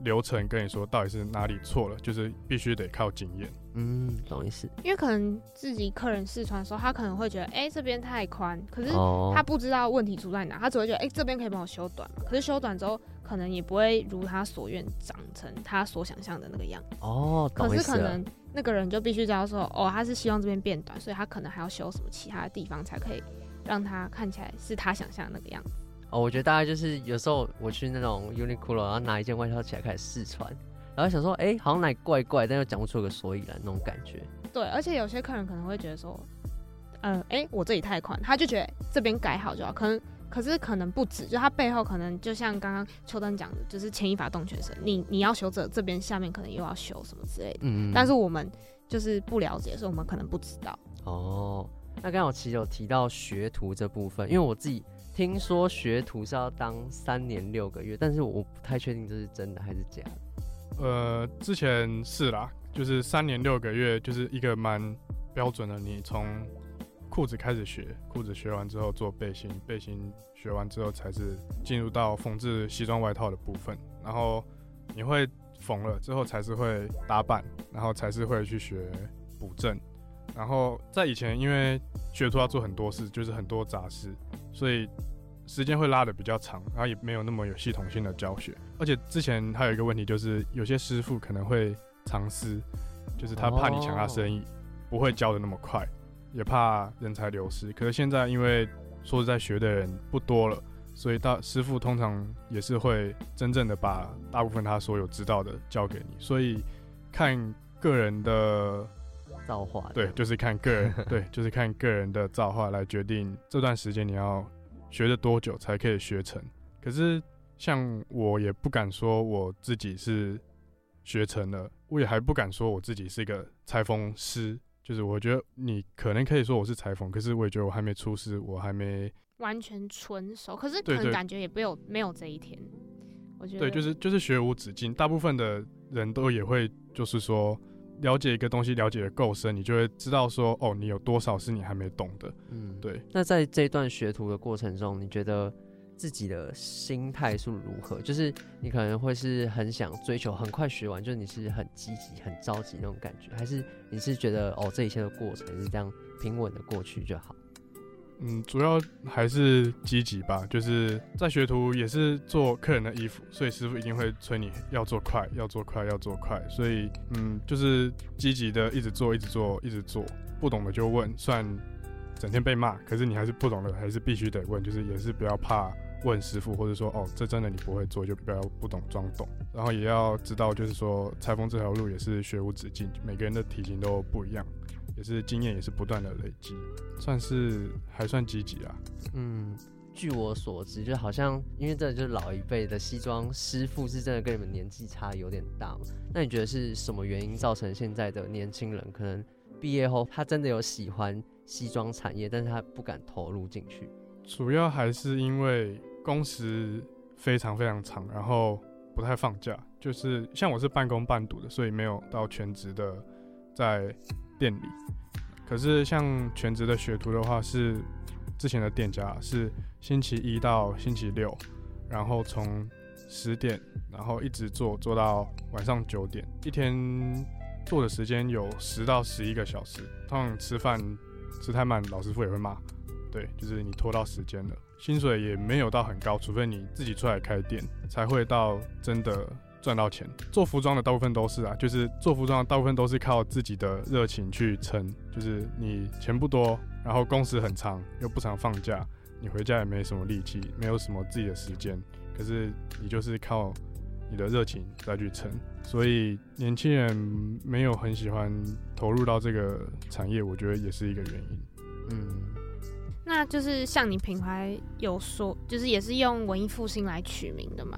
流程跟你说到底是哪里错了，就是必须得靠经验。嗯，懂意思。因为可能自己客人试穿的时候，他可能会觉得，哎、欸，这边太宽，可是他不知道问题出在哪，他只会觉得，哎、欸，这边可以帮我修短嘛。可是修短之后，可能也不会如他所愿长成他所想象的那个样子。哦，可是可能那个人就必须知道说，哦，他是希望这边变短，所以他可能还要修什么其他的地方，才可以让他看起来是他想象的那个样子。哦，我觉得大概就是有时候我去那种 Uniqlo，然后拿一件外套起来开始试穿。然后想说，哎、欸，好像哪里怪怪，但又讲不出个所以然那种感觉。对，而且有些客人可能会觉得说，呃，哎、欸，我这里太宽，他就觉得这边改好就好。可能，可是可能不止，就他背后可能就像刚刚秋灯讲的，就是牵一发动全身。你你要修这这边下面可能又要修什么之类的。嗯，嗯。但是我们就是不了解，所以我们可能不知道。哦，那刚刚我其实有提到学徒这部分，因为我自己听说学徒是要当三年六个月，但是我不太确定这是真的还是假的。呃，之前是啦，就是三年六个月，就是一个蛮标准的。你从裤子开始学，裤子学完之后做背心，背心学完之后才是进入到缝制西装外套的部分。然后你会缝了之后，才是会打版，然后才是会去学补正。然后在以前，因为学徒要做很多事，就是很多杂事，所以。时间会拉的比较长，然后也没有那么有系统性的教学，而且之前还有一个问题就是，有些师傅可能会藏私，就是他怕你抢他生意，oh. 不会教的那么快，也怕人才流失。可是现在因为说实在学的人不多了，所以大师傅通常也是会真正的把大部分他所有知道的教给你，所以看个人的造化，对，就是看个人，对，就是看个人的造化来决定这段时间你要。学了多久才可以学成？可是像我也不敢说我自己是学成了，我也还不敢说我自己是一个裁缝师。就是我觉得你可能可以说我是裁缝，可是我也觉得我还没出师，我还没完全纯熟。可是可能感觉也没有没有这一天。我觉得对，就是就是学无止境。大部分的人都也会就是说。了解一个东西，了解的够深，你就会知道说，哦，你有多少是你还没懂的。嗯，对。那在这一段学徒的过程中，你觉得自己的心态是如何？就是你可能会是很想追求很快学完，就是你是很积极、很着急那种感觉，还是你是觉得哦，这一切的过程是这样平稳的过去就好？嗯，主要还是积极吧，就是在学徒也是做客人的衣服，所以师傅一定会催你要做快，要做快，要做快，所以嗯，就是积极的一直做，一直做，一直做，不懂的就问，算整天被骂，可是你还是不懂的，还是必须得问，就是也是不要怕问师傅，或者说哦，这真的你不会做，就不要不懂装懂，然后也要知道，就是说裁缝这条路也是学无止境，每个人的体型都不一样。也是经验，也是不断的累积，算是还算积极啊。嗯，据我所知，就好像因为这就是老一辈的西装师傅是真的跟你们年纪差有点大嘛。那你觉得是什么原因造成现在的年轻人可能毕业后他真的有喜欢西装产业，但是他不敢投入进去？主要还是因为工时非常非常长，然后。不太放假，就是像我是半工半读的，所以没有到全职的在店里。可是像全职的学徒的话，是之前的店家是星期一到星期六，然后从十点，然后一直做做到晚上九点，一天做的时间有十到十一个小时。通常吃饭吃太慢，老师傅也会骂。对，就是你拖到时间了，薪水也没有到很高，除非你自己出来开店，才会到真的赚到钱。做服装的大部分都是啊，就是做服装的大部分都是靠自己的热情去撑，就是你钱不多，然后工时很长，又不常放假，你回家也没什么力气，没有什么自己的时间，可是你就是靠你的热情再去撑。所以年轻人没有很喜欢投入到这个产业，我觉得也是一个原因。嗯。那就是像你品牌有说，就是也是用文艺复兴来取名的嘛。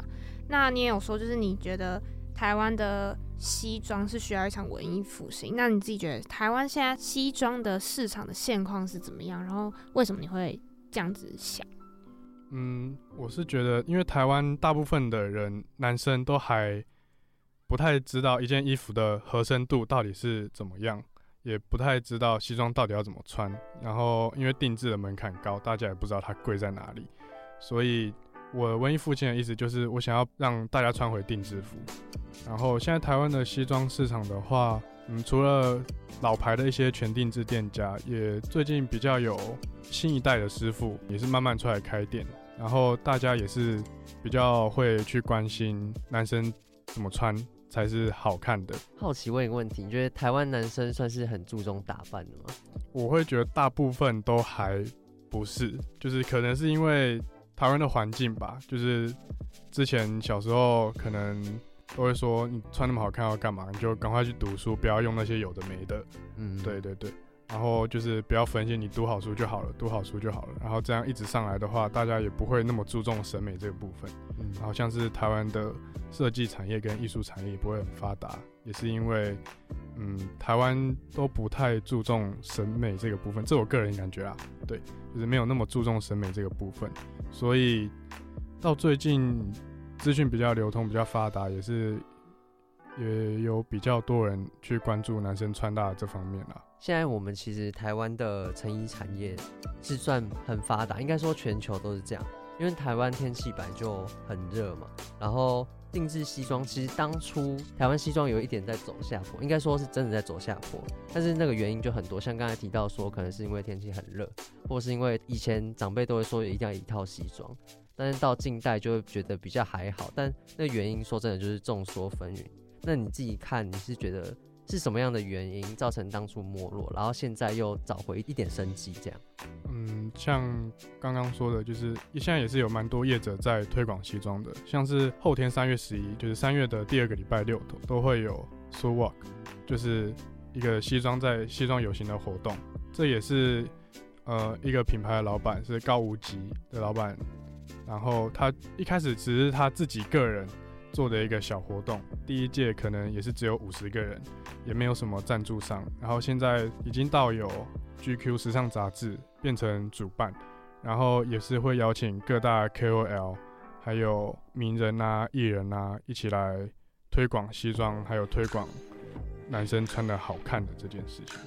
那你也有说，就是你觉得台湾的西装是需要一场文艺复兴。那你自己觉得台湾现在西装的市场的现况是怎么样？然后为什么你会这样子想？嗯，我是觉得，因为台湾大部分的人，男生都还不太知道一件衣服的合身度到底是怎么样。也不太知道西装到底要怎么穿，然后因为定制的门槛高，大家也不知道它贵在哪里，所以我文艺复兴的意思就是我想要让大家穿回定制服。然后现在台湾的西装市场的话，嗯，除了老牌的一些全定制店家，也最近比较有新一代的师傅也是慢慢出来开店，然后大家也是比较会去关心男生怎么穿。才是好看的。好奇问一个问题，你觉得台湾男生算是很注重打扮的吗？我会觉得大部分都还不是，就是可能是因为台湾的环境吧。就是之前小时候可能都会说，你穿那么好看要干嘛？你就赶快去读书，不要用那些有的没的。嗯，对对对。然后就是不要分心，你读好书就好了，读好书就好了。然后这样一直上来的话，大家也不会那么注重审美这个部分。嗯，然后像是台湾的设计产业跟艺术产业也不会很发达，也是因为，嗯，台湾都不太注重审美这个部分。这我个人感觉啊，对，就是没有那么注重审美这个部分。所以到最近资讯比较流通、比较发达，也是也有比较多人去关注男生穿搭这方面了。现在我们其实台湾的成衣产业是算很发达，应该说全球都是这样。因为台湾天气本来就很热嘛，然后定制西装其实当初台湾西装有一点在走下坡，应该说是真的在走下坡。但是那个原因就很多，像刚才提到说，可能是因为天气很热，或是因为以前长辈都会说一定要一套西装，但是到近代就会觉得比较还好。但那原因说真的就是众说纷纭。那你自己看，你是觉得？是什么样的原因造成当初没落，然后现在又找回一点生机？这样，嗯，像刚刚说的，就是现在也是有蛮多业者在推广西装的，像是后天三月十一，就是三月的第二个礼拜六都会有 So Walk，就是一个西装在西装游行的活动。这也是呃一个品牌的老板是高无极的老板，然后他一开始只是他自己个人。做的一个小活动，第一届可能也是只有五十个人，也没有什么赞助商。然后现在已经到有 GQ 时尚杂志变成主办，然后也是会邀请各大 KOL，还有名人啊、艺人啊一起来推广西装，还有推广男生穿的好看的这件事情。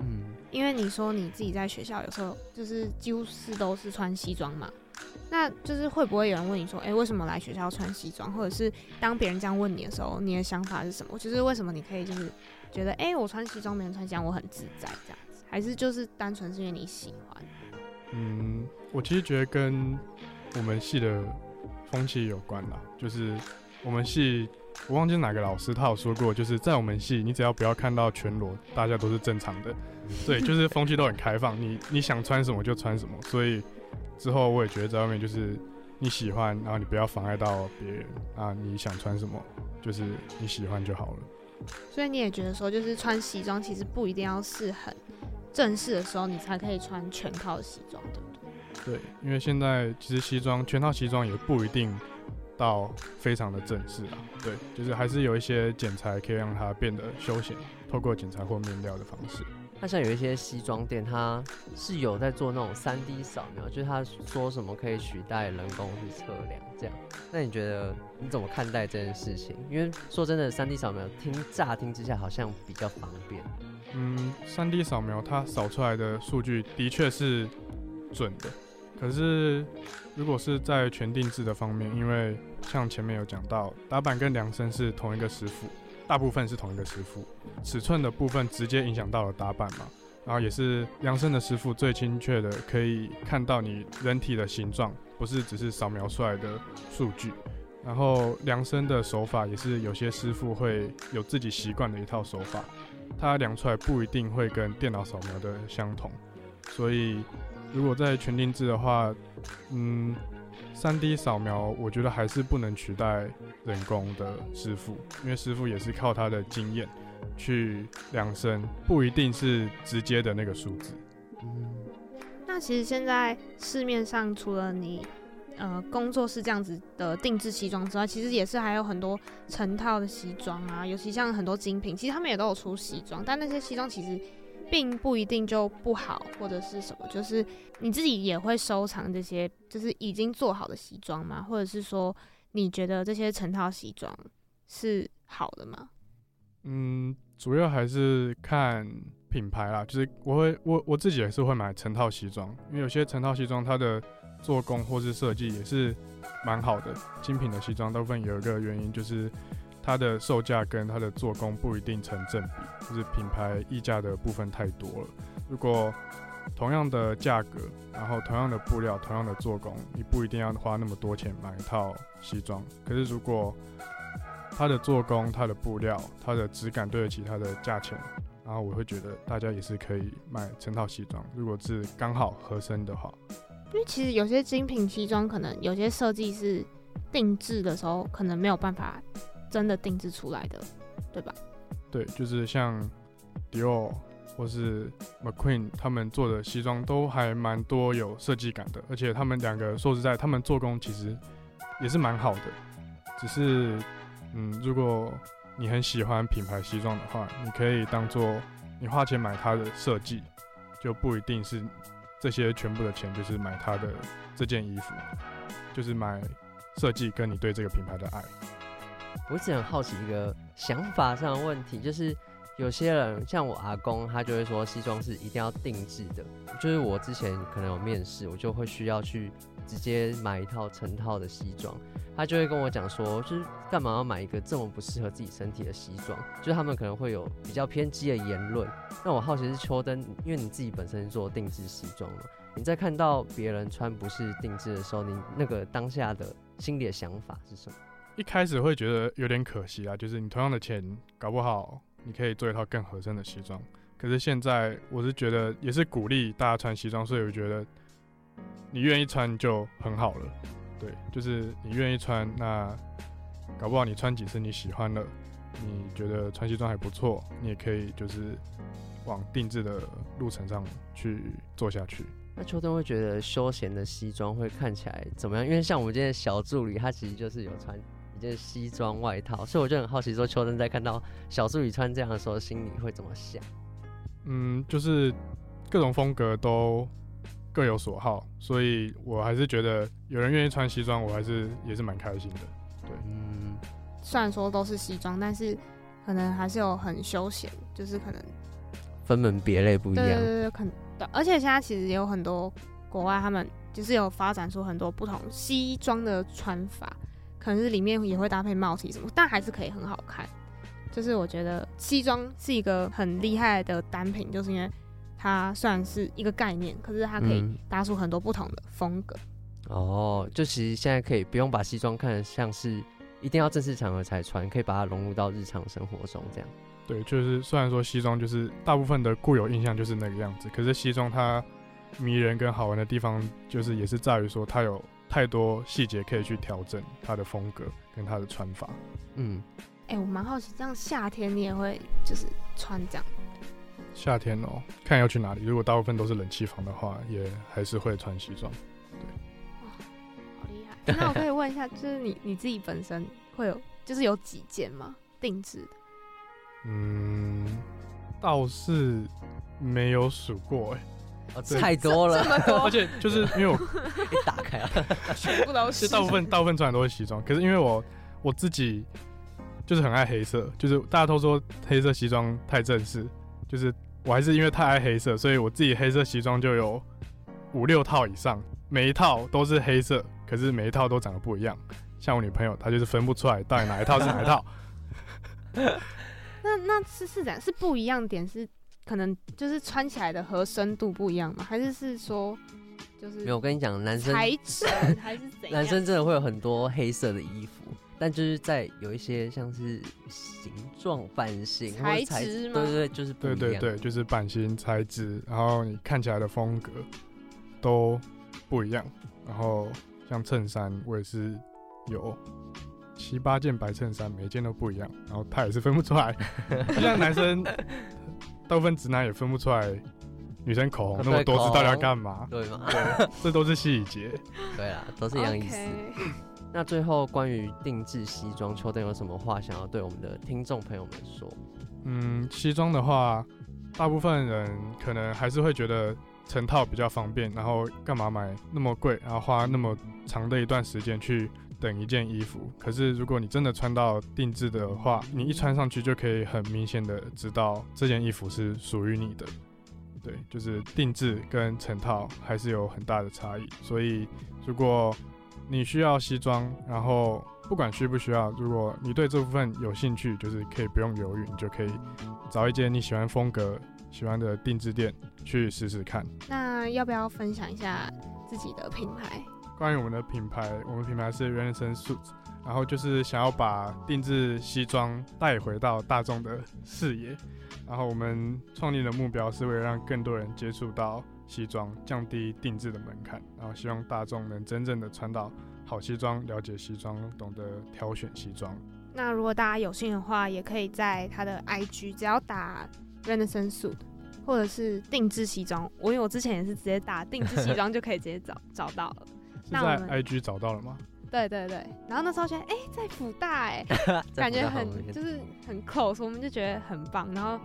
嗯，因为你说你自己在学校有时候就是几乎是都是穿西装嘛。那就是会不会有人问你说，哎、为什么来学校穿西装？或者是当别人这样问你的时候，你的想法是什么？就是为什么你可以就是觉得，哎、我穿西装，别人穿西装，我很自在这样子？还是就是单纯是因为你喜欢？嗯，我其实觉得跟我们系的风气有关啦。就是我们系，我忘记哪个老师他有说过，就是在我们系，你只要不要看到全裸，大家都是正常的。对，就是风气都很开放，你你想穿什么就穿什么，所以。之后我也觉得在外面就是你喜欢，然后你不要妨碍到别人啊，你想穿什么就是你喜欢就好了。所以你也觉得说，就是穿西装其实不一定要是很正式的时候你才可以穿全套的西装，对不对？对，因为现在其实西装全套西装也不一定到非常的正式啊。对，就是还是有一些剪裁可以让它变得休闲，透过剪裁或面料的方式。那像有一些西装店，它是有在做那种三 D 扫描，就是他说什么可以取代人工去测量这样。那你觉得你怎么看待这件事情？因为说真的，三 D 扫描听乍听之下好像比较方便。嗯，三 D 扫描它扫出来的数据的确是准的，可是如果是在全定制的方面，因为像前面有讲到，打板跟量身是同一个师傅。大部分是同一个师傅，尺寸的部分直接影响到了打板嘛，然后也是量身的师傅最精确的可以看到你人体的形状，不是只是扫描出来的数据。然后量身的手法也是有些师傅会有自己习惯的一套手法，他量出来不一定会跟电脑扫描的相同，所以如果在全定制的话，嗯。三 D 扫描，我觉得还是不能取代人工的师傅，因为师傅也是靠他的经验去量身，不一定是直接的那个数字。嗯，那其实现在市面上除了你呃工作室这样子的定制西装之外，其实也是还有很多成套的西装啊，尤其像很多精品，其实他们也都有出西装，但那些西装其实。并不一定就不好，或者是什么，就是你自己也会收藏这些，就是已经做好的西装吗？或者是说，你觉得这些成套西装是好的吗？嗯，主要还是看品牌啦。就是我会我我自己也是会买成套西装，因为有些成套西装它的做工或是设计也是蛮好的。精品的西装大部分有一个原因就是。它的售价跟它的做工不一定成正比，就是品牌溢价的部分太多了。如果同样的价格，然后同样的布料、同样的做工，你不一定要花那么多钱买一套西装。可是如果它的做工、它的布料、它的质感对得起它的价钱，然后我会觉得大家也是可以买成套西装。如果是刚好合身的话，因为其实有些精品西装，可能有些设计是定制的时候，可能没有办法。真的定制出来的，对吧？对，就是像 Dior 或是 McQueen 他们做的西装都还蛮多有设计感的，而且他们两个说实在，他们做工其实也是蛮好的。只是，嗯，如果你很喜欢品牌西装的话，你可以当做你花钱买它的设计，就不一定是这些全部的钱就是买它的这件衣服，就是买设计跟你对这个品牌的爱。我一直很好奇一个想法上的问题，就是有些人像我阿公，他就会说西装是一定要定制的。就是我之前可能有面试，我就会需要去直接买一套成套的西装，他就会跟我讲说，就是干嘛要买一个这么不适合自己身体的西装？就是他们可能会有比较偏激的言论。那我好奇是秋灯，因为你自己本身做定制西装嘛，你在看到别人穿不是定制的时候，你那个当下的心里的想法是什么？一开始会觉得有点可惜啊，就是你同样的钱，搞不好你可以做一套更合身的西装。可是现在我是觉得也是鼓励大家穿西装，所以我觉得你愿意穿就很好了。对，就是你愿意穿，那搞不好你穿几次你喜欢了，你觉得穿西装还不错，你也可以就是往定制的路程上去做下去。那秋冬会觉得休闲的西装会看起来怎么样？因为像我们今天小助理，他其实就是有穿。西装外套，所以我就很好奇，说秋生在看到小助理穿这样的时候，心里会怎么想？嗯，就是各种风格都各有所好，所以我还是觉得有人愿意穿西装，我还是也是蛮开心的。对，嗯，虽然说都是西装，但是可能还是有很休闲，就是可能分门别类不一样。对对对，可能，而且现在其实也有很多国外，他们就是有发展出很多不同西装的穿法。可能是里面也会搭配帽 T 什么，但还是可以很好看。就是我觉得西装是一个很厉害的单品，就是因为它算是一个概念，可是它可以搭出很多不同的风格。嗯、哦，就其实现在可以不用把西装看得像是一定要正式场合才穿，可以把它融入到日常生活中这样。对，就是虽然说西装就是大部分的固有印象就是那个样子，可是西装它迷人跟好玩的地方，就是也是在于说它有。太多细节可以去调整它的风格跟它的穿法。嗯，哎、欸，我蛮好奇，这样夏天你也会就是穿这样？夏天哦、喔，看要去哪里。如果大部分都是冷气房的话，也还是会穿西装。对，哇，好厉害！那我可以问一下，就是你你自己本身会有，就是有几件吗？定制的？嗯，倒是没有数过哎、哦，太多了，而且就是因为我 一打开啊，全部都是，大部分大部分穿的都是西装，可是因为我我自己就是很爱黑色，就是大家都说黑色西装太正式，就是我还是因为太爱黑色，所以我自己黑色西装就有五六套以上，每一套都是黑色，可是每一套都长得不一样。像我女朋友，她就是分不出来到底哪一套是哪一套。那那是是怎样？是不一样点是可能就是穿起来的合身度不一样嘛？还是是说就是没有？我跟你讲，男生材质还是怎样？男生真的会有很多黑色的衣服，但就是在有一些像是形状、版型、材质吗？对对对，就是不一样。对对对，就是版型、材质，然后你看起来的风格都不一样。然后像衬衫，我也是有。七八件白衬衫，每一件都不一样，然后他也是分不出来，就像男生，大部分直男也分不出来，女生口红那么多支到底要干嘛？对吗？对，这都是细节。对啊，都是一样意思。那最后关于定制西装，秋灯有什么话想要对我们的听众朋友们说？嗯，西装的话，大部分人可能还是会觉得成套比较方便，然后干嘛买那么贵，然后花那么长的一段时间去。等一件衣服，可是如果你真的穿到定制的话，你一穿上去就可以很明显的知道这件衣服是属于你的。对，就是定制跟成套还是有很大的差异。所以如果你需要西装，然后不管需不需要，如果你对这部分有兴趣，就是可以不用犹豫，你就可以找一间你喜欢风格、喜欢的定制店去试试看。那要不要分享一下自己的品牌？关于我们的品牌，我们品牌是 Renaissance Suits，然后就是想要把定制西装带回到大众的视野，然后我们创立的目标是为了让更多人接触到西装，降低定制的门槛，然后希望大众能真正的穿到好西装，了解西装，懂得挑选西装。那如果大家有心的话，也可以在他的 IG 只要打 Renaissance Suit，或者是定制西装，我因为我之前也是直接打定制西装就可以直接找找到了。那在 IG 找到了吗？对对对，然后那时候觉得，哎、欸，在 辅大，哎，感觉很就是很 close，我们就觉得很棒。然后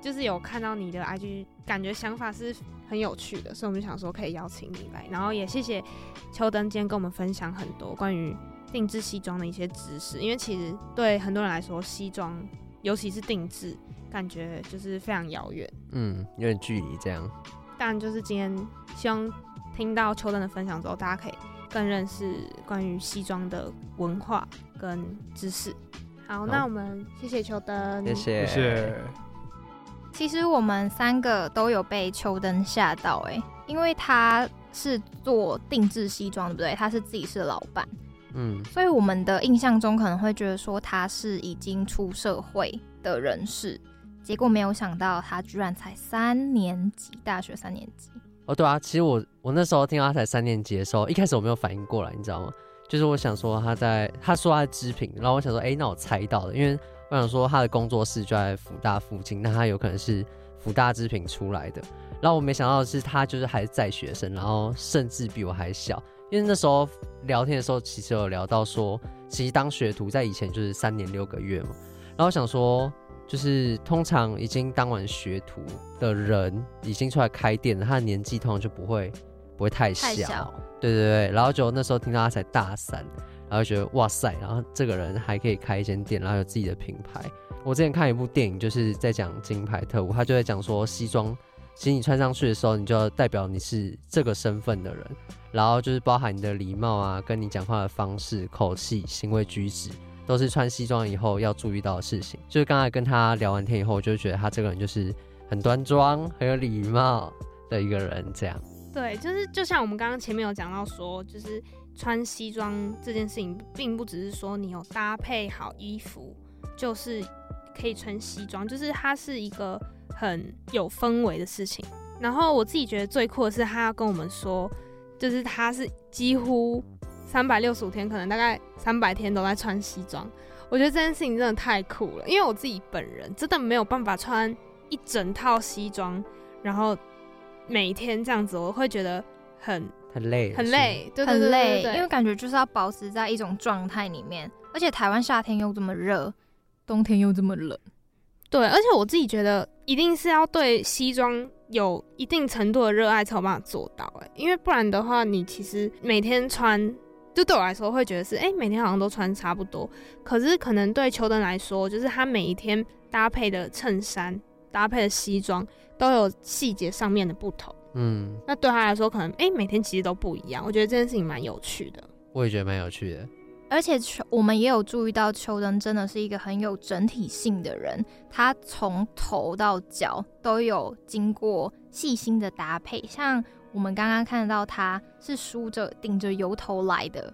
就是有看到你的 IG，感觉想法是很有趣的，所以我们就想说可以邀请你来。然后也谢谢秋灯今天跟我们分享很多关于定制西装的一些知识，因为其实对很多人来说，西装尤其是定制，感觉就是非常遥远，嗯，有点距离这样。但就是今天希望。听到邱灯的分享之后，大家可以更认识关于西装的文化跟知识。好，那我们谢谢邱灯，谢谢。谢谢。其实我们三个都有被秋灯吓到哎，因为他是做定制西装，对不对？他是自己是老板，嗯，所以我们的印象中可能会觉得说他是已经出社会的人士，结果没有想到他居然才三年级，大学三年级。哦，对啊，其实我我那时候听到他才三年级的时候，一开始我没有反应过来，你知道吗？就是我想说他在，他说他织品，然后我想说，哎，那我猜到了，因为我想说他的工作室就在福大附近，那他有可能是福大织品出来的。然后我没想到的是他就是还是在学生，然后甚至比我还小，因为那时候聊天的时候其实有聊到说，其实当学徒在以前就是三年六个月嘛，然后我想说。就是通常已经当完学徒的人，已经出来开店了，他的年纪通常就不会不会太小，太小。对对对，然后就那时候听到他才大三，然后觉得哇塞，然后这个人还可以开一间店，然后有自己的品牌。我之前看一部电影，就是在讲金牌特务，他就在讲说西装，其实你穿上去的时候，你就要代表你是这个身份的人，然后就是包含你的礼貌啊，跟你讲话的方式、口气、行为举止。都是穿西装以后要注意到的事情。就是刚才跟他聊完天以后，我就觉得他这个人就是很端庄、很有礼貌的一个人。这样，对，就是就像我们刚刚前面有讲到说，就是穿西装这件事情，并不只是说你有搭配好衣服就是可以穿西装，就是它是一个很有氛围的事情。然后我自己觉得最酷的是，他要跟我们说，就是他是几乎。三百六十五天，可能大概三百天都在穿西装。我觉得这件事情真的太酷了，因为我自己本人真的没有办法穿一整套西装，然后每天这样子，我会觉得很很累，很累，对很累，因为感觉就是要保持在一种状态里面。而且台湾夏天又这么热，冬天又这么冷，对，而且我自己觉得一定是要对西装有一定程度的热爱才有办法做到哎，因为不然的话，你其实每天穿，就对我来说会觉得是哎、欸，每天好像都穿差不多。可是可能对秋灯来说，就是他每一天搭配的衬衫、搭配的西装都有细节上面的不同。嗯，那对他来说，可能哎、欸，每天其实都不一样。我觉得这件事情蛮有趣的。我也觉得蛮有趣的。而且秋，我们也有注意到，秋灯真的是一个很有整体性的人。他从头到脚都有经过细心的搭配。像我们刚刚看到，他是梳着顶着油头来的，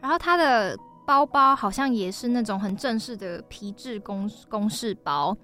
然后他的包包好像也是那种很正式的皮质公公事包，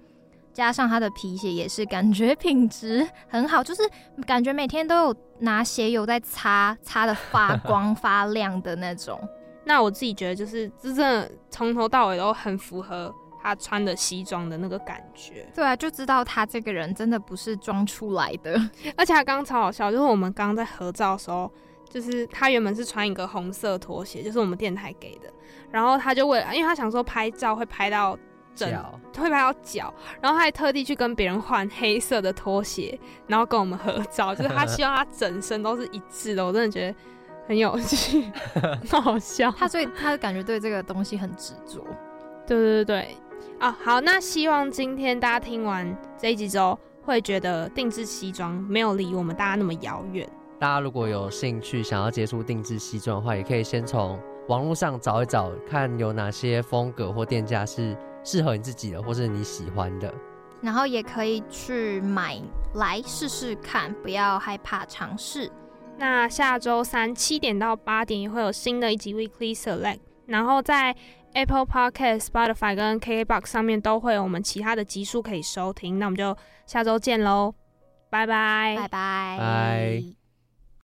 加上他的皮鞋也是感觉品质很好，就是感觉每天都有拿鞋油在擦，擦的发光 发亮的那种。那我自己觉得，就是真的从头到尾都很符合他穿的西装的那个感觉。对啊，就知道他这个人真的不是装出来的。而且他刚刚超好笑，就是我们刚刚在合照的时候，就是他原本是穿一个红色拖鞋，就是我们电台给的。然后他就为了，因为他想说拍照会拍到整，脚会拍到脚，然后他还特地去跟别人换黑色的拖鞋，然后跟我们合照，就是他希望他整身都是一致的。我真的觉得。很有趣，很好笑。他所以他感觉对这个东西很执着。对对对对，啊，好，那希望今天大家听完这一集之后，会觉得定制西装没有离我们大家那么遥远。大家如果有兴趣想要接触定制西装的话，也可以先从网络上找一找，看有哪些风格或店家是适合你自己的，或是你喜欢的。然后也可以去买来试试看，不要害怕尝试。那下周三七点到八点也会有新的一集 Weekly Select，然后在 Apple Podcast、Spotify 跟 KKBOX 上面都会有我们其他的集数可以收听。那我们就下周见喽，拜拜，拜拜，拜。